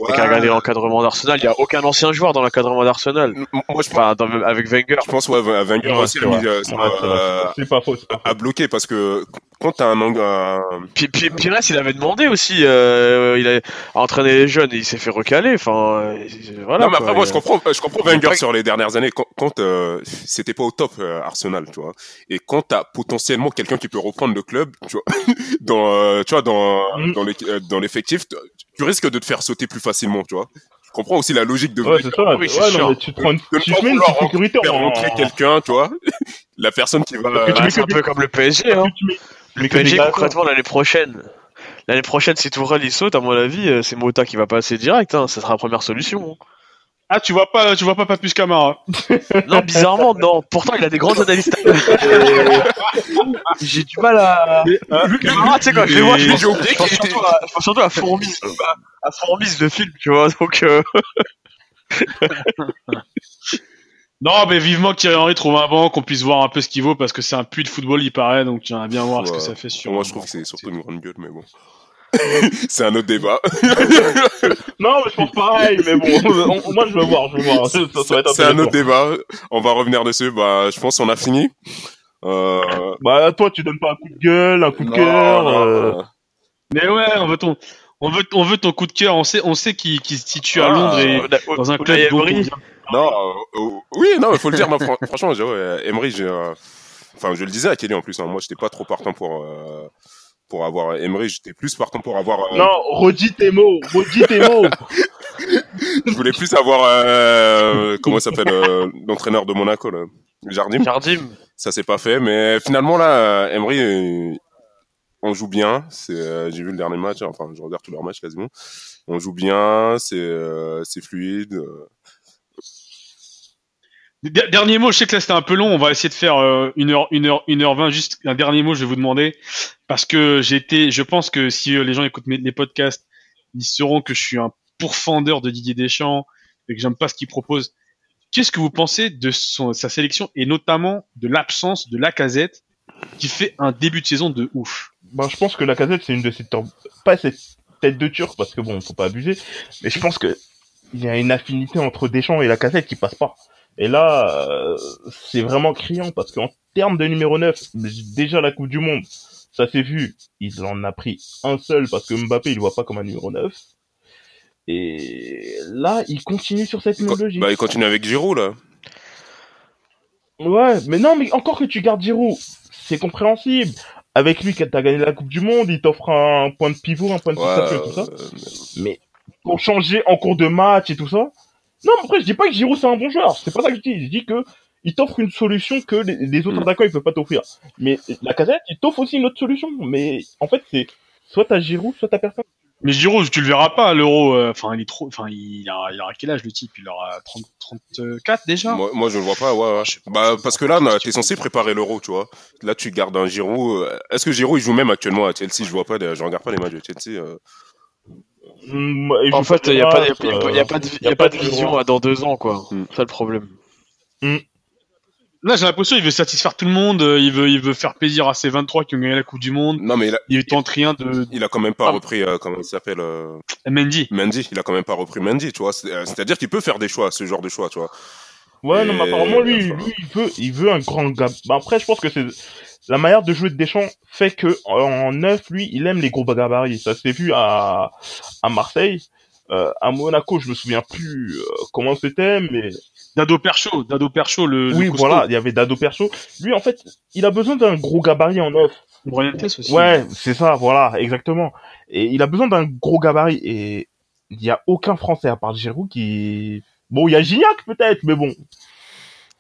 Et qui a regardé l'encadrement d'Arsenal. Il y a aucun ancien joueur dans l'encadrement d'Arsenal. Moi, je pense, Enfin, dans- avec Wenger. je pense ouais, Wenger Ouais, aussi a mis, euh, Ouais, euh, pas faux, c'est pas faux. à bloquer parce que quand t'as un, ang- un Puis, puis Pires, il avait demandé aussi. euh, il a à entraîner les jeunes et il s'est fait recaler. Enfin, euh, voilà. non, mais quoi. après, moi, Il- je comprends, je comprends Wenger pas- sur les dernières années quand, euh, c'était pas au top euh, Arsenal, tu vois. Et quand t'as potentiellement quelqu'un qui peut reprendre le club, tu vois, dans, euh, tu vois, dans, Mm. dans euh, l'effectif, tu- tu risques de te faire sauter plus facilement, tu vois. Je comprends aussi la logique de Ouais, c'est ça. Oui, ouais, non, mais tu te prends une, De tu mets une petite sécurité en... rentrer quelqu'un, tu vois. La personne qui va. Mets c'est un peu comme le PSG. Hein. tu mets- Le mais concrètement, l'année prochaine. L'année prochaine, si Tourelle il saute, à mon avis, euh, c'est Mota qui va passer direct. Hein. Ça sera la première solution. hein. Ah, tu vois pas, tu vois pas Papus Camara. Non, bizarrement, non. Pourtant, il a des grandes analyses. J'ai du mal à. Camara, tu sais, quand je les vois, je Mais pense, je pense surtout, à, je pense surtout à Fourmise. À Fourmise, le film, tu vois. Donc, euh, Non, mais vivement que Thierry Henry trouve un banc, qu'on puisse voir un peu ce qu'il vaut, parce que c'est un puits de football, il paraît, donc j'aimerais bien voir ce que ça fait sur. Moi, je trouve que c'est surtout une grande gueule, mais bon. c'est un autre débat. Non, mais je pense pareil, mais bon, on- on- moi je veux voir, je veux voir. Ça, ça va être C'est un autre débat. On va revenir dessus. Bah, je pense qu'on a fini. Euh, Bah, toi, tu donnes pas un coup de gueule, un coup de cœur. euh. Mais ouais, on veut ton, on veut, on veut ton coup de cœur. On sait, on sait qu'il qu'il se situe à Ah, Londres et dans un club Non, euh, euh, oui, non, il faut le dire. Non, fran- franchement, j'ai- ouais, Emery, j'ai, euh, enfin, je le disais à Kelly en plus. hein, moi, j'étais pas trop partant pour euh, pour avoir Emery. J'étais plus partant pour avoir. euh, Non, redis tes mots, redis tes mots. Je voulais plus avoir euh, comment s'appelle euh, l'entraîneur de Monaco, là, Jardim. Jardim. Ça s'est pas fait, mais finalement là, Emery, euh, on joue bien. C'est, euh, j'ai vu le dernier match. Enfin, je regarde tous leurs matchs quasiment. On joue bien, c'est euh, c'est fluide. Der- Dernier mot, je sais que là c'était un peu long, on va essayer de faire euh, une heure, une heure, une heure vingt. Juste un dernier mot, je vais vous demander parce que j'ai été, je pense que si euh, les gens écoutent mes, les podcasts, ils sauront que je suis un pourfendeur de Didier Deschamps et que j'aime pas ce qu'il propose. Qu'est-ce que vous pensez de son, sa sélection et notamment de l'absence de Lacazette qui fait un début de saison de ouf? Bah, je pense que la casette, c'est une de tor- pas cette tête de turc, parce que bon, faut pas abuser, mais je pense que il y a une affinité entre Deschamps et la casette qui passe pas. Et là, euh, c'est vraiment criant, parce qu'en termes de numéro 9, déjà la Coupe du Monde, ça s'est vu, il en a pris un seul, parce que Mbappé, il voit pas comme un numéro 9. Et là, il continue sur cette même logique. bah, il continue avec Giroud là. Ouais, mais non, mais encore que tu gardes Giroud, c'est compréhensible. Avec lui, quand t'as gagné la Coupe du Monde, il t'offre un point de pivot, un point de Ouais, et tout ça. euh, Mais pour changer en cours de match et tout ça. Non, mais après, je dis pas que Giroud c'est un bon joueur. C'est pas ça que je dis. Je dis que il t'offre une solution que les, les autres Mm. attaquants ils peuvent pas t'offrir. Mais la casette, il t'offre aussi une autre solution. Mais en fait, c'est soit t'as Giroud, soit t'as personne. Mais Giroud, tu le verras pas à l'Euro. euh, Enfin, il est trop. Enfin, il a, il aura quel âge le type? Il aura 30, 34 déjà? Moi, moi, je le vois pas, ouais. Bah, parce que là, a- t'es censé préparer l'euro, tu vois. Là, tu gardes un Giroud. euh, Est-ce que Giroud, il joue même actuellement à Chelsea? Je vois pas, des- je regarde pas les matchs de Chelsea. Mm, En fait, il n'y a, pas- y a, pas, y a pas- y a pas de, vision à dans deux ans, quoi. Mm. C'est ça le problème. Là, j'ai l'impression qu'il veut satisfaire tout le monde. euh, Il veut, il veut faire plaisir à ses 23 qui ont gagné la Coupe du Monde. Non, mais il a, Il tente rien de il a quand même pas Ah. repris, euh, comment il s'appelle euh, Mendy. Mendy. Il a quand même pas repris Mendy, tu vois. Euh, C'est-à-dire qu'il peut faire des choix, ce genre de choix, tu vois. Ouais, non, mais apparemment, lui, enfin- lui, il veut, il veut un grand gars. Bah, après, je pense que c'est la manière de jouer de Deschamps fait que en neuf, lui, il aime les gros gabarits. Ça s'est vu à à Marseille, euh, à Monaco, je me souviens plus euh, comment c'était, mais Dado Percho. Dado Percho, le. le oui, costaud. voilà, il y avait Dado Perso. Lui, en fait, il a besoin d'un gros gabarit en neuf. Brian Tess aussi. Ouais, c'est ça, voilà, exactement. Et il a besoin d'un gros gabarit. Et il y a aucun Français à part Giroud qui. Bon, il y a Gignac peut-être, mais bon.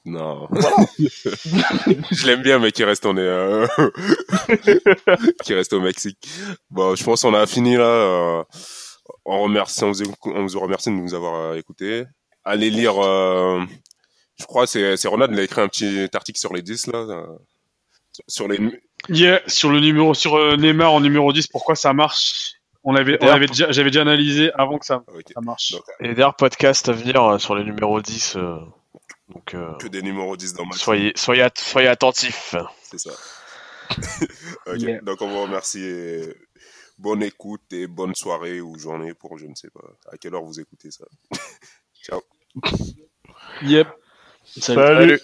Non. je l'aime bien, mais qui reste en euh... qui reste au Mexique. Bon, je pense qu'on a fini là. Euh... On remercie, on vous, on vous remercie de nous avoir euh, écoutés. Allez lire. Euh... Je crois c'est c'est Ronald il a écrit un petit article sur les 10 là. Sur les. Yeah, sur le numéro, sur Neymar en numéro 10, pourquoi ça marche? On avait, j'avais déjà analysé avant que ça, ah marche. Euh, et d'ailleurs, podcast à venir euh, sur les numéros 10. Euh, donc, que des numéros 10 dans ma. match. Soyez, soyez, soyez attentifs. C'est ça. Donc, on vous remercie. Bonne écoute et bonne soirée ou journée pour je ne sais pas. À quelle heure vous écoutez ça Ciao. Yep. Salut.